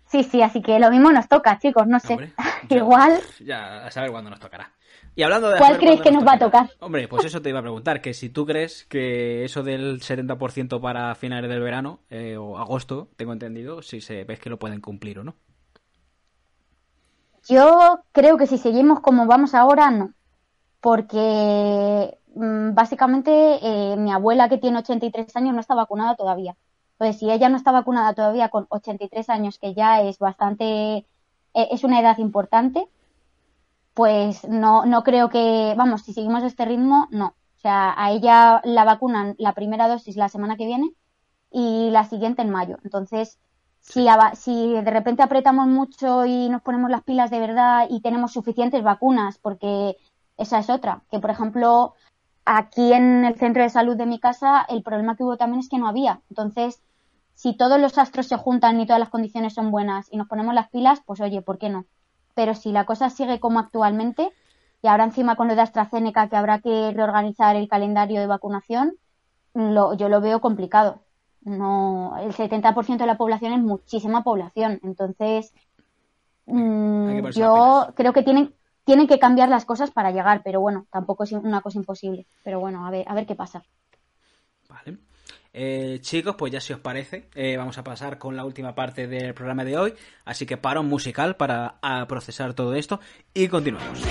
[SPEAKER 5] Sí, sí, así que lo mismo nos toca, chicos, no sé.
[SPEAKER 1] Hombre,
[SPEAKER 5] Igual,
[SPEAKER 1] Ya, a saber cuándo nos tocará. Y hablando de
[SPEAKER 5] ¿Cuál crees que nos va a tocar?
[SPEAKER 1] Hombre, pues eso te iba a preguntar, que si tú crees que eso del 70% para finales del verano eh, o agosto, tengo entendido, si se ves que lo pueden cumplir o no.
[SPEAKER 5] Yo creo que si seguimos como vamos ahora, no. Porque mm, básicamente eh, mi abuela que tiene 83 años no está vacunada todavía. Entonces, si ella no está vacunada todavía con 83 años, que ya es bastante, es una edad importante, pues no, no creo que, vamos, si seguimos este ritmo, no. O sea, a ella la vacunan la primera dosis la semana que viene y la siguiente en mayo. Entonces, si, si de repente apretamos mucho y nos ponemos las pilas de verdad y tenemos suficientes vacunas, porque esa es otra, que por ejemplo aquí en el centro de salud de mi casa el problema que hubo también es que no había. Entonces, si todos los astros se juntan y todas las condiciones son buenas y nos ponemos las pilas, pues oye, ¿por qué no? Pero si la cosa sigue como actualmente y ahora encima con lo de AstraZeneca que habrá que reorganizar el calendario de vacunación, lo, yo lo veo complicado. No, el 70% de la población es muchísima población. Entonces, mm, yo creo que tienen, tienen que cambiar las cosas para llegar, pero bueno, tampoco es una cosa imposible. Pero bueno, a ver, a ver qué pasa.
[SPEAKER 1] Eh, chicos, pues ya si os parece, eh, vamos a pasar con la última parte del programa de hoy. Así que parón musical para a, procesar todo esto y continuamos.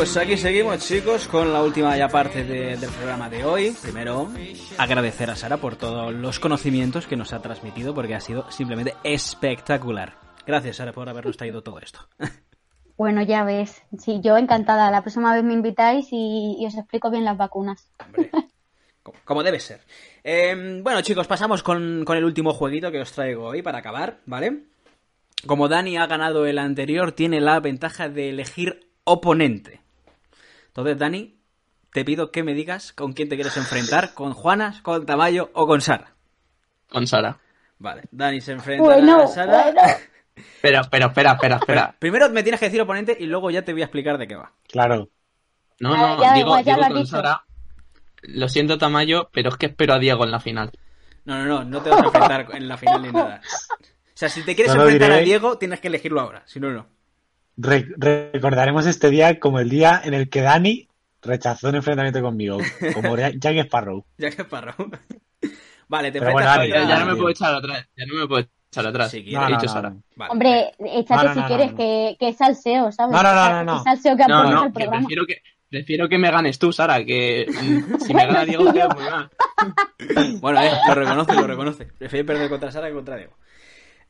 [SPEAKER 1] Pues aquí seguimos, chicos, con la última ya parte de- del programa de hoy. Primero, agradecer a Sara por todos los conocimientos que nos ha transmitido, porque ha sido simplemente espectacular. Gracias, Sara, por habernos traído todo esto. [laughs]
[SPEAKER 5] Bueno, ya ves. Sí, yo encantada. La próxima vez me invitáis y, y os explico bien las vacunas.
[SPEAKER 1] Hombre, como, debe ser. Eh, bueno, chicos, pasamos con, con el último jueguito que os traigo hoy para acabar, ¿vale? Como Dani ha ganado el anterior, tiene la ventaja de elegir oponente. Entonces, Dani, te pido que me digas con quién te quieres enfrentar, [laughs] con Juanas, con Tamayo o con Sara.
[SPEAKER 2] Con Sara.
[SPEAKER 1] Vale, Dani se enfrenta
[SPEAKER 5] Bueno,
[SPEAKER 1] a Sara.
[SPEAKER 5] bueno.
[SPEAKER 2] Pero, pero, espera, espera, espera.
[SPEAKER 1] Primero me tienes que decir oponente y luego ya te voy a explicar de qué va.
[SPEAKER 3] Claro.
[SPEAKER 2] No,
[SPEAKER 5] Ah,
[SPEAKER 2] no,
[SPEAKER 5] ya,
[SPEAKER 2] digo,
[SPEAKER 5] igual, ya
[SPEAKER 2] digo
[SPEAKER 5] lo has
[SPEAKER 2] con
[SPEAKER 5] dicho.
[SPEAKER 2] Sara. Lo siento, Tamayo, pero es que espero a Diego en la final.
[SPEAKER 1] No, no, no, no te vas a enfrentar en la final ni [laughs] nada. O sea, si te quieres
[SPEAKER 3] No
[SPEAKER 1] enfrentar
[SPEAKER 3] diré.
[SPEAKER 1] a Diego, tienes que elegirlo ahora, si no, no.
[SPEAKER 3] Re- recordaremos este día como el día en el que Dani rechazó un enfrentamiento conmigo, como [laughs] Jack Sparrow.
[SPEAKER 1] Que Sparrow. vale, te enfrentas
[SPEAKER 3] bueno.
[SPEAKER 2] Ya, ya no me puedo echar atrás. Ya no me puedo echar atrás.
[SPEAKER 1] Si
[SPEAKER 2] He
[SPEAKER 1] quieres.
[SPEAKER 3] No, no,
[SPEAKER 2] dicho
[SPEAKER 3] no,
[SPEAKER 2] Sara.
[SPEAKER 3] no.
[SPEAKER 1] Vale,
[SPEAKER 5] Hombre, échate
[SPEAKER 3] No, no,
[SPEAKER 5] si
[SPEAKER 3] no,
[SPEAKER 5] quieres,
[SPEAKER 3] no.
[SPEAKER 5] Que, que es salseo, ¿sabes?
[SPEAKER 3] No, no, no, no.
[SPEAKER 5] Es salseo que
[SPEAKER 2] No, no,
[SPEAKER 5] el
[SPEAKER 2] que
[SPEAKER 5] programa.
[SPEAKER 2] prefiero que, prefiero que me ganes tú, Sara, que mm, si me gana [laughs] Diego queda muy mal.
[SPEAKER 1] Bueno, eh, lo reconoce, lo reconoce. Prefiere perder contra Sara que contra Diego.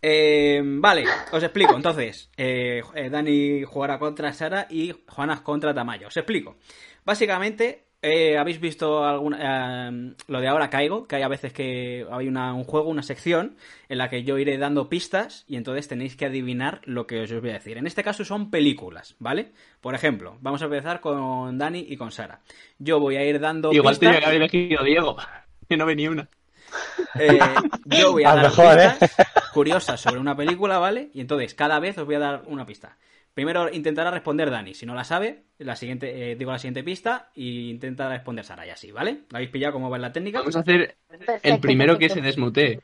[SPEAKER 1] Eh, vale, os explico. Entonces, eh, eh, Dani jugará contra Sara y Juanas contra Tamayo. Os explico. Básicamente, eh, habéis visto alguna, eh, lo de ahora caigo, que hay a veces que hay una- un juego, una sección en la que yo iré dando pistas y entonces tenéis que adivinar lo que os voy a decir. En este caso son películas, ¿vale? Por ejemplo, vamos a empezar con Dani y con Sara. Yo voy a ir dando
[SPEAKER 2] Igual
[SPEAKER 1] pistas.
[SPEAKER 2] tenía que haber elegido Diego, [laughs] que no venía una.
[SPEAKER 1] Eh, yo voy a
[SPEAKER 3] A
[SPEAKER 1] dar
[SPEAKER 3] mejor, ¿eh?
[SPEAKER 1] pistas curiosas sobre una película, ¿vale? Y entonces cada vez os voy a dar una pista. Primero intentará responder Dani. Si no la sabe, la siguiente, eh, digo la siguiente pista y intenta responder Sara y así, ¿vale? ¿Lo habéis pillado cómo va la técnica?
[SPEAKER 2] Vamos a hacer el
[SPEAKER 5] Perfecto,
[SPEAKER 2] primero que se desmutee.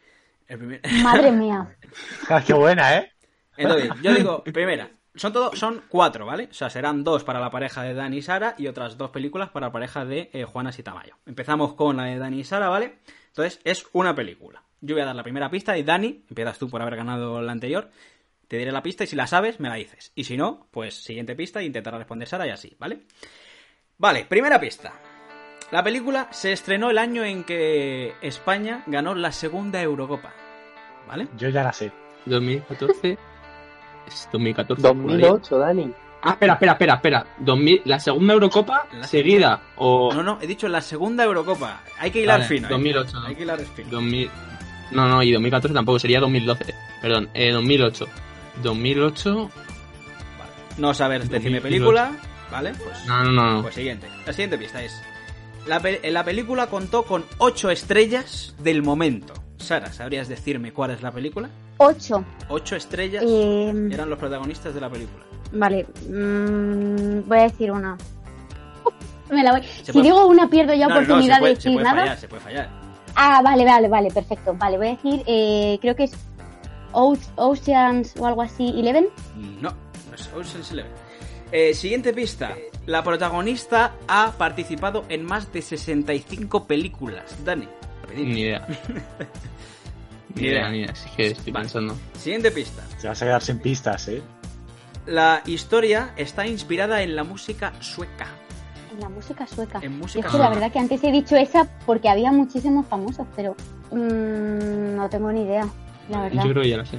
[SPEAKER 1] El primer-
[SPEAKER 5] Madre mía. [laughs]
[SPEAKER 3] Ah, qué buena, ¿eh?
[SPEAKER 1] Entonces, yo digo, primera, son todo, son cuatro, ¿vale? O sea, serán dos para la pareja de Dani y Sara y otras dos películas para la pareja de eh, Juana y Tamayo. Empezamos con la de Dani y Sara, ¿vale? Entonces, es una película. Yo voy a dar la primera pista y Dani, empiezas tú por haber ganado la anterior, te diré la pista y si la sabes, me la dices. Y si no, pues siguiente pista e intentará responder Sara y así, ¿vale? Vale, primera pista. La película se estrenó el año en que España ganó la segunda Eurocopa, ¿vale?
[SPEAKER 3] Yo ya la sé.
[SPEAKER 2] 2014. [laughs] Es 2014. por ahí.
[SPEAKER 4] 2008, Dani.
[SPEAKER 2] Ah, espera, espera, espera, espera. 2000, la segunda Eurocopa
[SPEAKER 1] La
[SPEAKER 2] seguida o
[SPEAKER 1] No, no, he dicho la segunda Eurocopa. Hay que hilar
[SPEAKER 2] Vale,
[SPEAKER 1] fino. ¿eh?
[SPEAKER 2] 2008, ¿no?
[SPEAKER 1] Hay que hilar fino.
[SPEAKER 2] 2000 No, no, y 2014 tampoco, sería 2012. Perdón, eh, 2008. 2008.
[SPEAKER 1] No saber decirme
[SPEAKER 2] 2008.
[SPEAKER 1] película, ¿vale? Pues,
[SPEAKER 2] No, no, no. no.
[SPEAKER 1] pues siguiente. La siguiente pista es... La, pe- la película contó con ocho estrellas del momento. Sara, ¿sabrías decirme cuál es la película?
[SPEAKER 5] Ocho.
[SPEAKER 1] Ocho estrellas
[SPEAKER 5] Eh,
[SPEAKER 1] eran los protagonistas de la película.
[SPEAKER 5] Vale. mm, voy a decir una. Me la voy.
[SPEAKER 1] Se
[SPEAKER 5] Si
[SPEAKER 1] puede-
[SPEAKER 5] digo una, pierdo ya
[SPEAKER 1] No, no, no,
[SPEAKER 5] oportunidad
[SPEAKER 1] se puede,
[SPEAKER 5] de
[SPEAKER 1] se
[SPEAKER 5] decir
[SPEAKER 1] puede
[SPEAKER 5] nada.
[SPEAKER 1] fallar, se puede fallar.
[SPEAKER 5] Ah, vale, vale, vale, perfecto. Vale, voy a decir, eh, creo que es O- Oceans o algo así, Eleven.
[SPEAKER 1] No, no es Ocean's Eleven. Eh, siguiente pista. La protagonista ha participado en más de 65 películas. Dani. rapidito. [laughs]
[SPEAKER 2] Ni idea.
[SPEAKER 1] Ni
[SPEAKER 2] Ni
[SPEAKER 1] idea.
[SPEAKER 2] idea, ni idea. Así que estoy
[SPEAKER 1] Vale.
[SPEAKER 2] pensando.
[SPEAKER 1] Siguiente pista.
[SPEAKER 3] Te vas a quedar sin pistas, ¿eh?
[SPEAKER 1] La historia está inspirada en la música sueca.
[SPEAKER 5] En la música sueca.
[SPEAKER 1] En música
[SPEAKER 5] es que la
[SPEAKER 1] sueca.
[SPEAKER 5] verdad que antes he dicho esa porque había muchísimos famosos, pero mm, no tengo ni idea, la verdad.
[SPEAKER 2] Yo creo que ya la sé.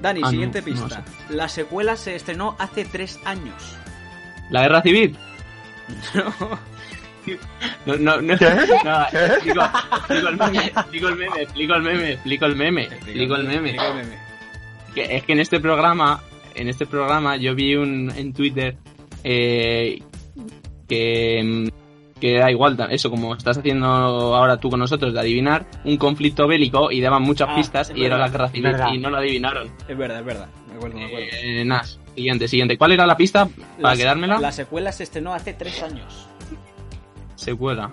[SPEAKER 1] Dani,
[SPEAKER 2] Ah, no,
[SPEAKER 1] siguiente
[SPEAKER 2] no
[SPEAKER 1] pista. la secuela se estrenó hace tres años.
[SPEAKER 2] ¿La guerra civil? No, no, no. no digo, digo el meme, digo el meme, explico el meme, explico el meme, explico el meme.
[SPEAKER 1] Explica el meme.
[SPEAKER 2] Que es que en este programa, en este programa yo vi un en Twitter eh, que, mm, que da igual, eso como estás haciendo ahora tú con nosotros de adivinar un conflicto bélico y daban muchas
[SPEAKER 1] Ah,
[SPEAKER 2] pistas y era la guerra civil y no lo adivinaron.
[SPEAKER 1] Es verdad, es verdad. Me acuerdo, me acuerdo.
[SPEAKER 2] Eh, nada, siguiente, siguiente. ¿Cuál era la pista para
[SPEAKER 1] La-
[SPEAKER 2] quedármela?
[SPEAKER 1] La secuela se estrenó hace tres años.
[SPEAKER 2] Secuela.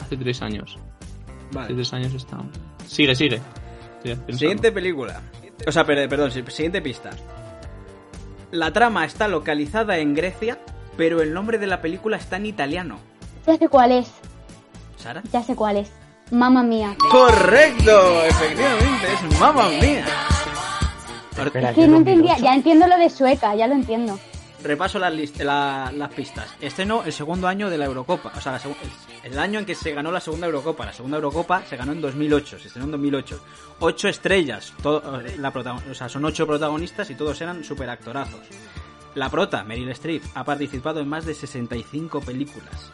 [SPEAKER 2] Hace tres años. Hace
[SPEAKER 1] Vale.
[SPEAKER 2] tres años está. Sigue, sigue.
[SPEAKER 1] Siguiente película. O sea, per- perdón, si- siguiente pista. La trama está localizada en Grecia, pero el nombre de la película está en italiano.
[SPEAKER 5] Ya sé cuál es,
[SPEAKER 1] ¿Sara?
[SPEAKER 5] ya sé cuál es. Mamma mía.
[SPEAKER 1] Correcto, efectivamente, es mamma mía.
[SPEAKER 5] Es que no
[SPEAKER 3] 2008.
[SPEAKER 5] entendía, ya entiendo lo de sueca, ya lo entiendo.
[SPEAKER 1] Repaso las, la- las pistas. Estrenó el segundo año de la Eurocopa. O sea, la el, año en que se ganó la segunda Eurocopa. La segunda Eurocopa se ganó en 2008. Se estrenó en 2008. Ocho estrellas. todo- la o sea, son ocho protagonistas y todos eran superactorazos. La prota, Meryl Streep, ha participado en más de 65 películas.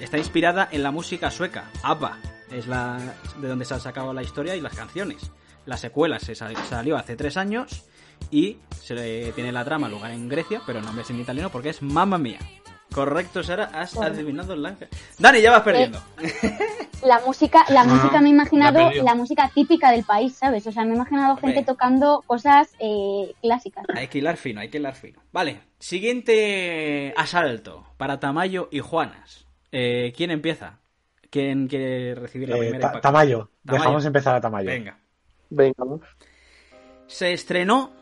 [SPEAKER 1] Está inspirada en la música sueca. ABBA es la de donde se ha sacado la historia y las canciones. La secuela se sal- salió hace tres años y se le- tiene la trama lugar en Grecia, pero el nombre es en italiano porque es Mamma Mía. Correcto, Sara, has adivinado el ángel. Dani, ya vas perdiendo.
[SPEAKER 5] La música, la
[SPEAKER 2] Ah,
[SPEAKER 5] música me he imaginado la música típica del país, ¿sabes? O sea, me he imaginado
[SPEAKER 1] Hombre.
[SPEAKER 5] gente tocando cosas eh, clásicas.
[SPEAKER 1] Hay que hilar fino, hay que hilar fino. Vale, siguiente asalto para Tamayo y Juanas. Eh, ¿Quién empieza? ¿Quién quiere recibir la
[SPEAKER 3] Eh,
[SPEAKER 1] primera?
[SPEAKER 3] Ta-? Tamayo.
[SPEAKER 1] Tamayo.
[SPEAKER 3] Dejamos empezar a Tamayo.
[SPEAKER 1] Venga.
[SPEAKER 4] Venga, vamos.
[SPEAKER 1] Se estrenó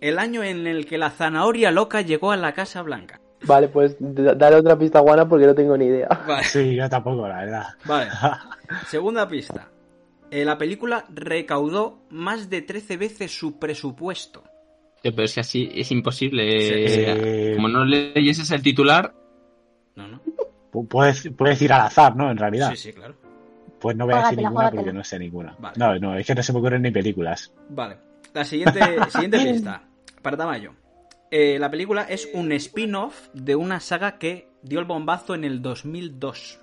[SPEAKER 1] el año en el que la zanahoria loca llegó a la Casa Blanca.
[SPEAKER 4] Vale, pues dale otra pista guana porque no tengo ni idea.
[SPEAKER 1] Vale.
[SPEAKER 3] Sí, yo tampoco, la verdad.
[SPEAKER 1] Vale. [laughs] Segunda pista. Eh, la película recaudó más de 13 veces su presupuesto.
[SPEAKER 2] Tío, pero es que así es imposible.
[SPEAKER 1] Sí.
[SPEAKER 2] eh, Como no leyeses el titular,
[SPEAKER 1] No, no.
[SPEAKER 3] Pu- Puedes, puedes ir al azar, ¿no? En realidad.
[SPEAKER 1] Sí, sí, claro.
[SPEAKER 3] Pues no voy a decir ninguna porque no sé ninguna.
[SPEAKER 1] Vale.
[SPEAKER 3] No, no, es que no se me ocurren ni películas.
[SPEAKER 1] Vale. La siguiente, siguiente [laughs] pista. Para Tamayo. Eh, la película es un spin-off de una saga que dio el bombazo en el 2002.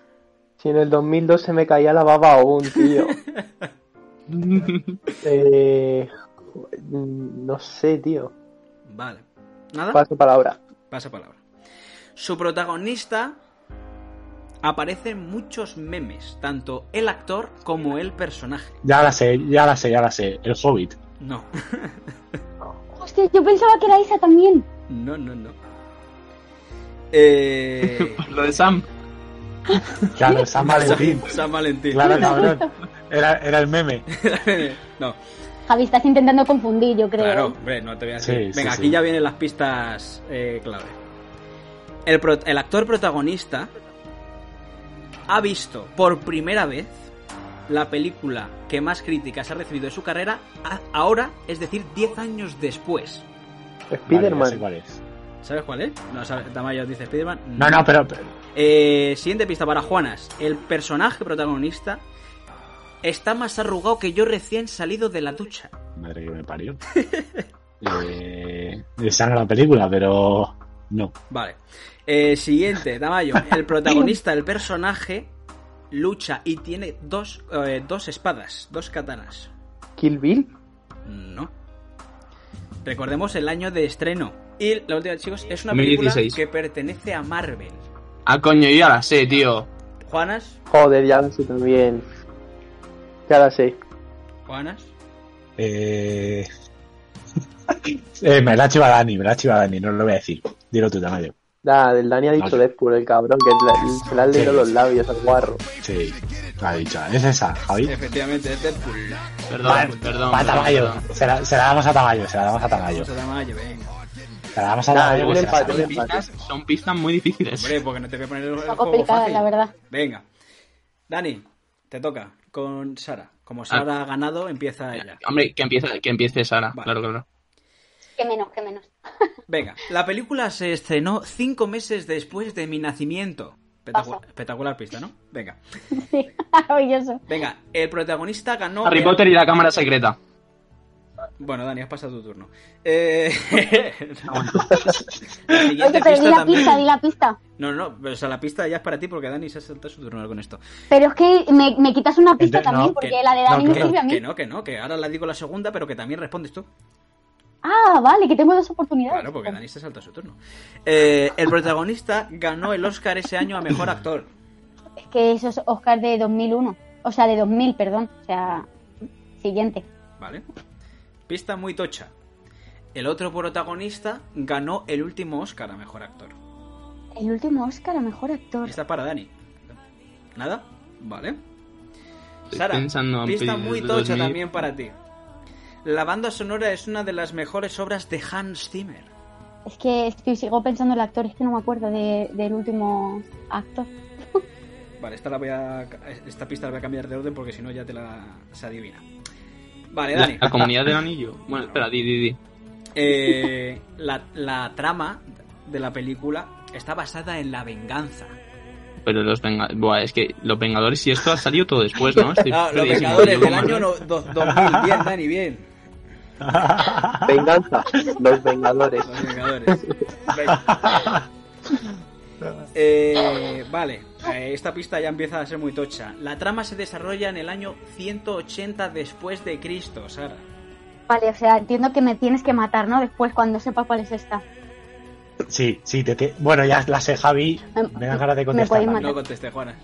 [SPEAKER 4] Si en el 2002 se me caía la baba aún, tío. [laughs] eh, no sé, tío.
[SPEAKER 1] Vale. ¿Nada?
[SPEAKER 4] Paso palabra.
[SPEAKER 1] Pasa palabra. Su protagonista aparecen muchos memes, tanto el actor como el personaje.
[SPEAKER 3] Ya la sé, ya la sé, ya la sé. El Hobbit.
[SPEAKER 1] No, [laughs]
[SPEAKER 5] Hostia, yo pensaba que era esa también.
[SPEAKER 1] no, no, no. Eh... [laughs]
[SPEAKER 2] Lo de Sam.
[SPEAKER 3] Claro, San Valentín.
[SPEAKER 1] San Valentín.
[SPEAKER 3] Claro, cabrón. Era, era el meme. [laughs]
[SPEAKER 1] no,
[SPEAKER 5] Javi, estás intentando confundir, yo creo.
[SPEAKER 1] claro, hombre, no te voy a decir.
[SPEAKER 3] Sí,
[SPEAKER 1] Venga,
[SPEAKER 3] sí,
[SPEAKER 1] aquí
[SPEAKER 3] sí.
[SPEAKER 1] ya vienen las pistas eh, clave. El, pro- el actor protagonista ha visto por primera vez la película que más críticas ha recibido de su carrera ahora, es decir, 10 años después.
[SPEAKER 4] Spiderman.
[SPEAKER 3] sé cuál es.
[SPEAKER 1] ¿Sabes cuál es? No, ¿sabes? Tamayo dice Spiderman.
[SPEAKER 3] No, no, pero, pero-
[SPEAKER 1] Eh, siguiente pista para Juanas. El personaje protagonista está más arrugado que yo recién salido de la ducha.
[SPEAKER 3] Madre que me parió. [laughs] eh, esa la película, pero no.
[SPEAKER 1] Vale. Eh, siguiente, Tamayo. [laughs] El protagonista, el personaje, lucha y tiene dos, eh, dos espadas, dos katanas.
[SPEAKER 4] Kill Bill.
[SPEAKER 1] No. Recordemos el año de estreno. Y la última, chicos, es una película
[SPEAKER 2] 2016.
[SPEAKER 1] que pertenece a Marvel.
[SPEAKER 2] Ah, coño, yo ya la sé, tío.
[SPEAKER 1] Juanas,
[SPEAKER 4] Joder, ya lo sé también. Ya la sé.
[SPEAKER 1] Juanas.
[SPEAKER 3] Eh... [laughs] eh, me la chiva Dani, me la chiva Dani, no lo voy a decir. Dilo tú, Tamayo.
[SPEAKER 4] Nada, el Dani ha dicho
[SPEAKER 3] Vale.
[SPEAKER 4] Deadpool, el cabrón, que le- se le han leído
[SPEAKER 3] Sí.
[SPEAKER 4] los labios al guarro.
[SPEAKER 3] Sí, lo ha dicho. Es esa, Javi.
[SPEAKER 1] Efectivamente, es Deadpool.
[SPEAKER 2] Perdón,
[SPEAKER 3] Vale,
[SPEAKER 2] perdón. perdón,
[SPEAKER 3] Tamayo.
[SPEAKER 2] perdón.
[SPEAKER 3] Se la, se la damos a Tamayo, se la damos a Tamayo.
[SPEAKER 1] A Tamayo, venga.
[SPEAKER 3] Se la damos a Tamayo. que se la
[SPEAKER 4] empate,
[SPEAKER 3] sabe.
[SPEAKER 4] un empate.
[SPEAKER 2] Pistas- son pistas muy difíciles.
[SPEAKER 1] Hombre, porque no te voy a poner el, el
[SPEAKER 5] Está
[SPEAKER 1] juego
[SPEAKER 5] complicada,
[SPEAKER 1] fácil.
[SPEAKER 5] la verdad.
[SPEAKER 1] Venga. Dani, te toca con Sara. Como Sara ha ganado, empieza ella.
[SPEAKER 2] Hombre, que empiece, que empiece Sara.
[SPEAKER 1] Vale.
[SPEAKER 2] Claro, claro.
[SPEAKER 5] Que menos, que menos. [laughs]
[SPEAKER 1] Venga, la película se estrenó cinco meses después de mi nacimiento. Espectacular pista, ¿no? Venga.
[SPEAKER 5] Sí, [laughs] maravilloso.
[SPEAKER 1] Venga, el protagonista ganó.
[SPEAKER 2] Harry
[SPEAKER 1] el-
[SPEAKER 2] Potter y la cámara secreta.
[SPEAKER 1] Bueno, Dani, has pasado tu turno. Eh... [laughs] la siguiente
[SPEAKER 5] Oye, pero di la
[SPEAKER 1] también.
[SPEAKER 5] pista, di la pista.
[SPEAKER 1] No, no, pero, o sea, la pista ya es para ti porque Dani se ha saltado su turno con esto.
[SPEAKER 5] Pero es que me, me quitas una pista
[SPEAKER 3] no,
[SPEAKER 5] también, porque
[SPEAKER 1] que-
[SPEAKER 5] la de Dani
[SPEAKER 3] no,
[SPEAKER 5] me
[SPEAKER 3] que-
[SPEAKER 5] sirve a mí.
[SPEAKER 1] Que no, que no, que ahora la digo la segunda, pero que también respondes tú.
[SPEAKER 5] Ah, vale, que tengo dos oportunidades.
[SPEAKER 1] Claro, porque Dani se salta su turno. Eh, el protagonista ganó el Oscar ese año a mejor actor.
[SPEAKER 5] Es que eso es Oscar de 2001. O sea, de 2000, perdón. O sea, siguiente.
[SPEAKER 1] ¿Vale? Pista muy tocha. El otro protagonista ganó el último Oscar a mejor actor.
[SPEAKER 5] El último Oscar a mejor actor.
[SPEAKER 1] Esta para Dani. ¿Nada? Vale.
[SPEAKER 2] Estoy
[SPEAKER 1] Sara, pista muy tocha
[SPEAKER 2] 2000.
[SPEAKER 1] también para ti. La banda sonora es una de las mejores obras de Hans Zimmer.
[SPEAKER 5] Es que estoy, sigo pensando en el actor, es que no me acuerdo de- del último actor. [laughs]
[SPEAKER 1] Vale, esta, la voy a, esta pista la voy a cambiar de orden porque si no ya te la se adivina. Vale, Dani.
[SPEAKER 2] La, la comunidad del anillo. Bueno, espera, di, di, di.
[SPEAKER 1] Eh, la, la trama de la película está basada en la venganza.
[SPEAKER 2] Pero los Vengadores. Buah, es que los Vengadores y esto ha salido todo después, ¿no? [laughs] Estoy
[SPEAKER 1] los. Vengadores del año no- do- 2000. Bien, Dani, bien.
[SPEAKER 4] Venganza, los Vengadores.
[SPEAKER 1] Los Vengadores. Venga. Eh, vale, eh, esta pista ya empieza a ser muy tocha. La trama se desarrolla en el año 180 después de Cristo, Sara.
[SPEAKER 5] Vale, o sea, entiendo que me tienes que matar, ¿no? Después, cuando sepa cuál es esta.
[SPEAKER 3] Sí, sí, te, te- bueno, ya la sé, Javi. Me dan ganas de contestar.
[SPEAKER 1] No conteste, Juana.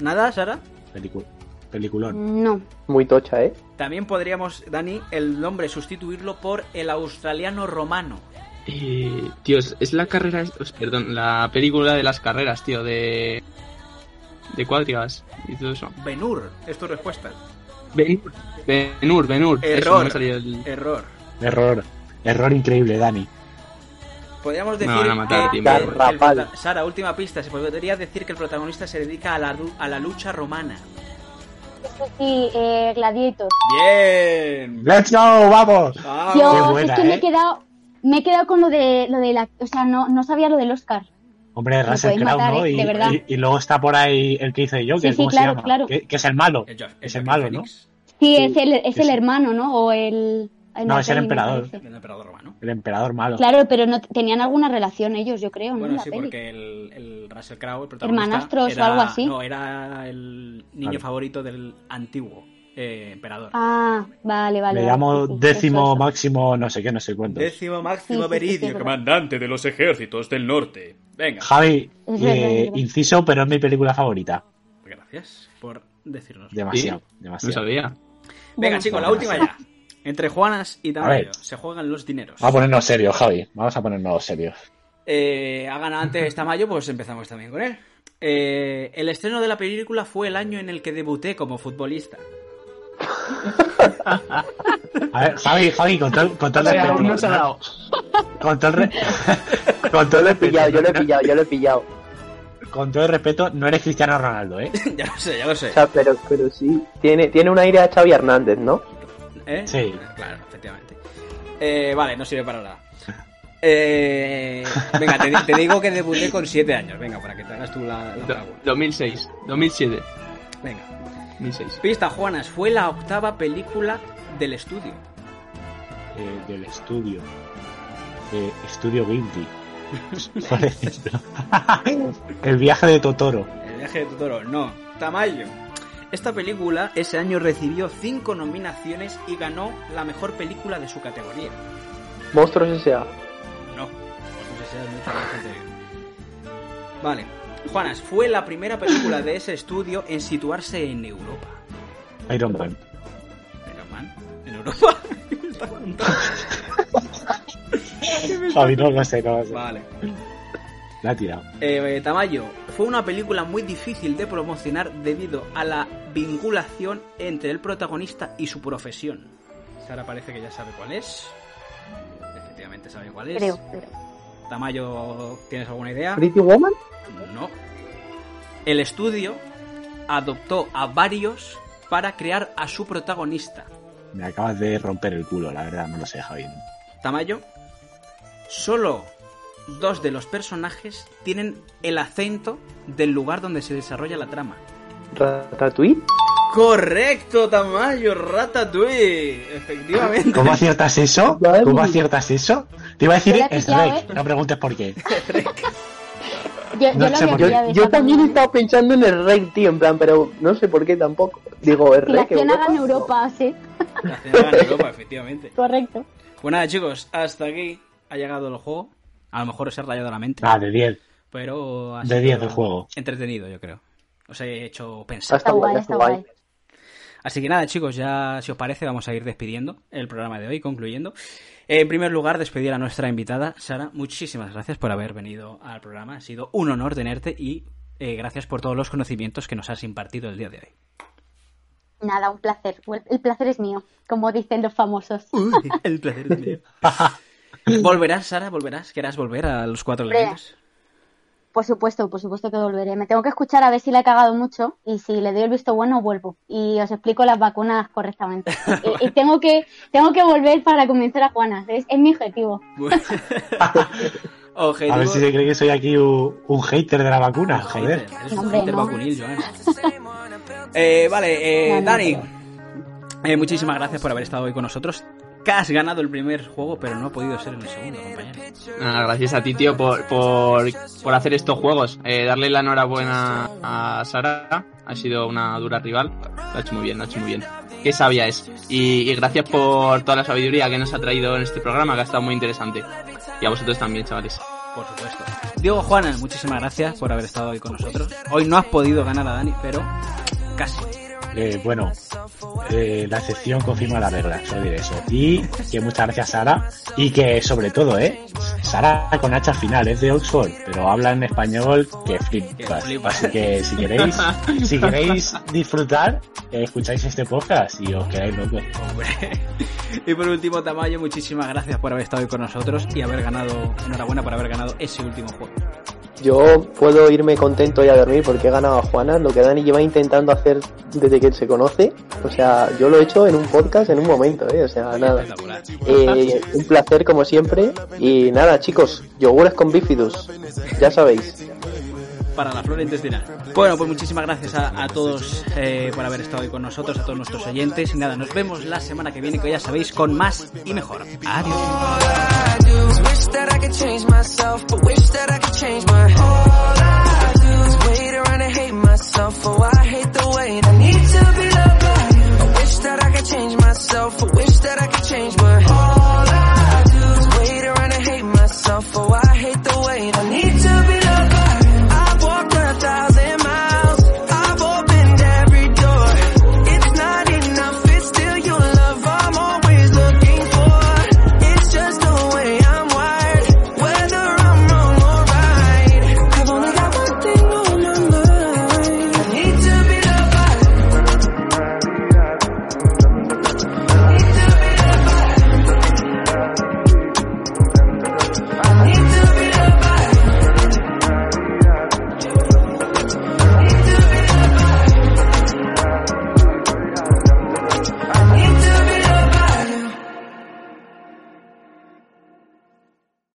[SPEAKER 1] ¿Nada, Sara?
[SPEAKER 3] Pelicu- peliculón.
[SPEAKER 5] No.
[SPEAKER 4] Muy tocha, ¿eh?
[SPEAKER 1] También podríamos, Dani, el nombre sustituirlo por el australiano romano.
[SPEAKER 2] Eh, tío, es, la carrera. Perdón, la película de las carreras, tío, de. de cuadrigas y todo eso.
[SPEAKER 1] Benur, es tu respuesta.
[SPEAKER 2] Benur, Benur, Benur. Eso,
[SPEAKER 1] Error.
[SPEAKER 2] no el-
[SPEAKER 1] Error.
[SPEAKER 3] Error. Error increíble, Dani.
[SPEAKER 1] Podríamos
[SPEAKER 2] Me
[SPEAKER 1] decir
[SPEAKER 2] van a matar,
[SPEAKER 1] que el- el Sara, última pista. Se podría decir que el protagonista se dedica a la, a la lucha romana.
[SPEAKER 5] Sí, eh, Gladiator.
[SPEAKER 1] Bien.
[SPEAKER 3] ¡Let's go! ¡Vamos!
[SPEAKER 1] Vamos.
[SPEAKER 3] Qué
[SPEAKER 5] Dios,
[SPEAKER 3] buena,
[SPEAKER 5] es que me
[SPEAKER 3] ¿eh?
[SPEAKER 5] he quedado, me he quedado con lo de, lo de la, o sea, no, no sabía lo del Oscar.
[SPEAKER 3] Hombre, Russell Crowe,
[SPEAKER 5] matar,
[SPEAKER 3] ¿no?
[SPEAKER 5] ¿eh?
[SPEAKER 3] Y, y- y luego está por ahí el que hizo de Joker,
[SPEAKER 5] Sí, sí,
[SPEAKER 3] ¿cómo
[SPEAKER 5] claro,
[SPEAKER 3] se llama?
[SPEAKER 5] claro.
[SPEAKER 3] Que, que es el malo.
[SPEAKER 1] El Jo-
[SPEAKER 3] Es
[SPEAKER 1] el
[SPEAKER 3] malo, ¿no?
[SPEAKER 5] Sí,
[SPEAKER 3] Sí.
[SPEAKER 5] es el, es el hermano, ¿no? O el... en
[SPEAKER 3] No,
[SPEAKER 5] la
[SPEAKER 3] es el
[SPEAKER 5] peli,
[SPEAKER 3] emperador.
[SPEAKER 1] El emperador romano.
[SPEAKER 3] El emperador malo.
[SPEAKER 5] Claro, pero no tenían alguna relación ellos, yo creo, ¿no?
[SPEAKER 1] Bueno,
[SPEAKER 5] en la
[SPEAKER 1] sí,
[SPEAKER 5] peli.
[SPEAKER 1] porque el, el Russell Crowe, el protagonista,
[SPEAKER 5] Hermanastros o
[SPEAKER 1] era-
[SPEAKER 5] algo así.
[SPEAKER 1] No, era el niño
[SPEAKER 3] Vale.
[SPEAKER 1] favorito del antiguo eh, emperador.
[SPEAKER 5] Ah, vale, vale.
[SPEAKER 3] Le llamo décimo
[SPEAKER 5] eso, eso.
[SPEAKER 3] máximo, no sé qué, no sé cuánto.
[SPEAKER 1] Décimo Máximo
[SPEAKER 5] sí, sí,
[SPEAKER 1] Meridio,
[SPEAKER 5] sí,
[SPEAKER 1] comandante de los ejércitos del norte. Venga,
[SPEAKER 3] Javi, eh, inciso, pero es mi película favorita.
[SPEAKER 1] gracias por decirnos.
[SPEAKER 3] Demasiado,
[SPEAKER 2] No
[SPEAKER 3] demasiado.
[SPEAKER 2] sabía.
[SPEAKER 1] Venga,
[SPEAKER 5] Bueno,
[SPEAKER 1] chicos, la última ya. Entre Juanas y Tamayo se juegan los dineros.
[SPEAKER 3] Vamos a ponernos serios, Javi. Vamos a ponernos serios.
[SPEAKER 1] Eh, ha ganado antes Tamayo, pues empezamos también con él. Eh, el estreno de la película fue el año en el que debuté como futbolista.
[SPEAKER 3] A ver, Javi, Javi, con todo, con todo el [laughs] respeto.
[SPEAKER 2] No se ha dado.
[SPEAKER 3] Con todo el, re- [laughs] con todo el
[SPEAKER 4] Yo lo he
[SPEAKER 3] respeto.
[SPEAKER 4] pillado, yo lo he pillado, yo lo he pillado.
[SPEAKER 3] Con todo el respeto, no eres Cristiano Ronaldo, ¿eh? [laughs]
[SPEAKER 1] ya lo sé, ya lo sé.
[SPEAKER 4] O sea, pero, pero sí. Tiene, tiene un aire a Xavi Hernández, ¿no?
[SPEAKER 1] ¿Eh?
[SPEAKER 3] Sí.
[SPEAKER 1] Claro, efectivamente. Eh, vale, no sirve para nada. Eh, venga, te, te digo que debuté con 7 años. Venga, para que te hagas tú la, la
[SPEAKER 2] Do-
[SPEAKER 1] pregunta.
[SPEAKER 2] 2006, 2007,
[SPEAKER 1] Venga.
[SPEAKER 2] 2006.
[SPEAKER 1] Pista, Juanas, fue la octava película del estudio.
[SPEAKER 3] Eh, del estudio. Eh, estudio Ghibli. [laughs] Por ejemplo. [laughs] el viaje de Totoro.
[SPEAKER 1] El viaje de Totoro, no. Tamayo. Esta película ese año recibió 5 nominaciones y ganó la mejor película de su categoría.
[SPEAKER 4] Monstruos S.A.
[SPEAKER 1] No, pues ese es mucho más anterior. Vale. Juanas, fue la primera película de ese estudio en situarse en Europa.
[SPEAKER 3] Iron Man.
[SPEAKER 1] Iron Man, ¿En Europa? [laughs] ¿Qué [laughs] me estás contando?
[SPEAKER 3] Javi, no lo sé, no lo sé.
[SPEAKER 1] Vale.
[SPEAKER 3] La ha tirado.
[SPEAKER 1] Eh, Tamayo, fue una película muy difícil de promocionar debido a la vinculación entre el protagonista y su profesión. Sara parece que ya sabe cuál es. Efectivamente sabe cuál es.
[SPEAKER 5] Creo, creo.
[SPEAKER 1] Tamayo, ¿tienes alguna idea?
[SPEAKER 4] Pretty Woman.
[SPEAKER 1] No. El estudio adoptó a varios para crear a su protagonista.
[SPEAKER 3] Me acabas de romper el culo, la verdad, no lo sé, Javi.
[SPEAKER 1] Tamayo, solo dos de los personajes tienen el acento del lugar donde se desarrolla la trama.
[SPEAKER 4] Ratatouille.
[SPEAKER 1] Correcto, Tamayo, Ratatouille. Efectivamente.
[SPEAKER 3] ¿Cómo aciertas eso? ¿Cómo aciertas eso? Te iba a decir
[SPEAKER 5] la
[SPEAKER 3] Shrek,
[SPEAKER 5] ¿eh?
[SPEAKER 3] no preguntes por qué. [laughs]
[SPEAKER 5] Yo,
[SPEAKER 3] No
[SPEAKER 5] yo lo
[SPEAKER 4] Yo también estaba pensando en el Rey, tío, en plan, pero no sé por qué tampoco. Digo, el
[SPEAKER 5] la
[SPEAKER 4] Rey.
[SPEAKER 5] acción haga en Europa, sí.
[SPEAKER 1] La en Europa, efectivamente.
[SPEAKER 5] Correcto.
[SPEAKER 1] Pues nada, chicos, hasta aquí ha llegado el juego. A lo mejor os he rayado la mente,
[SPEAKER 3] Ah, de 10.
[SPEAKER 1] pero ha
[SPEAKER 3] De
[SPEAKER 1] sido
[SPEAKER 3] 10 el juego.
[SPEAKER 1] Entretenido, yo creo. Os he hecho pensar.
[SPEAKER 4] Está
[SPEAKER 5] Está guay, está
[SPEAKER 4] guay.
[SPEAKER 1] Así que nada, chicos, ya si os parece, vamos a ir despidiendo el programa de hoy, concluyendo. En primer lugar, despedir a nuestra invitada, Sara. Muchísimas gracias por haber venido al programa. Ha sido un honor tenerte y eh, gracias por todos los conocimientos que nos has impartido el día de hoy.
[SPEAKER 5] Nada, un placer. El placer es mío, como dicen los famosos.
[SPEAKER 1] el placer es mío. [laughs] ¿Volverás, Sara? ¿Volverás? ¿Querrás volver a los cuatro elementos?
[SPEAKER 5] Por supuesto, por supuesto que volveré. Me tengo que escuchar a ver si le he cagado mucho y si le doy el visto bueno vuelvo y os explico las vacunas correctamente. y, [laughs] y tengo que tengo que volver para convencer a Juana. Es, es mi objetivo. [laughs]
[SPEAKER 1] Objetivo...
[SPEAKER 3] A ver si se cree que soy aquí un, un hater de la vacuna, joder.
[SPEAKER 1] Hater, eres un
[SPEAKER 5] Hombre,
[SPEAKER 1] hater
[SPEAKER 5] no.
[SPEAKER 1] vacunil, Joan. Eh, vale, eh, Dani. eh, muchísimas gracias por haber estado hoy con nosotros. Has ganado el primer juego, pero no ha podido ser en el segundo, compañero.
[SPEAKER 2] Nada, gracias a ti, tío, por, por, por hacer estos juegos. Eh, darle la enhorabuena a Sara. Ha sido una dura rival. Lo ha hecho muy bien, lo ha hecho muy bien. Qué sabia es. Y, y gracias por toda la sabiduría que nos ha traído en este programa, que ha estado muy interesante. Y a vosotros también, chavales.
[SPEAKER 1] Por supuesto. Diego Juana, muchísimas gracias por haber estado hoy con nosotros. Hoy no has podido ganar a Dani, pero casi.
[SPEAKER 3] Eh, bueno, eh, la excepción confirma la regla, solo diré eso. Y que muchas gracias, Sara. Y que, sobre todo, ¿eh? Sara con H al final, es de Oxford, pero habla en español que flipas.
[SPEAKER 1] Que flipas.
[SPEAKER 3] Así que si queréis, si [laughs] queréis disfrutar, eh, escucháis este podcast y os quedáis locos.
[SPEAKER 1] Hombre. Y por último, Tamayo, muchísimas gracias por haber estado hoy con nosotros y haber ganado, enhorabuena por haber ganado ese último juego.
[SPEAKER 4] Yo puedo irme contento y a dormir porque he ganado a Juana, lo que Dani lleva intentando hacer desde que se conoce. O sea, yo lo he hecho en un podcast en un momento, ¿eh? O sea, nada. Eh, un placer como siempre. Y nada, chicos, yogures con bifidus. Ya sabéis.
[SPEAKER 1] Para la flora intestinal. Bueno, pues muchísimas gracias a, a todos eh, por haber estado hoy con nosotros, a todos nuestros oyentes. Y nada, nos vemos la semana que viene, que ya sabéis, con más y mejor. Adiós.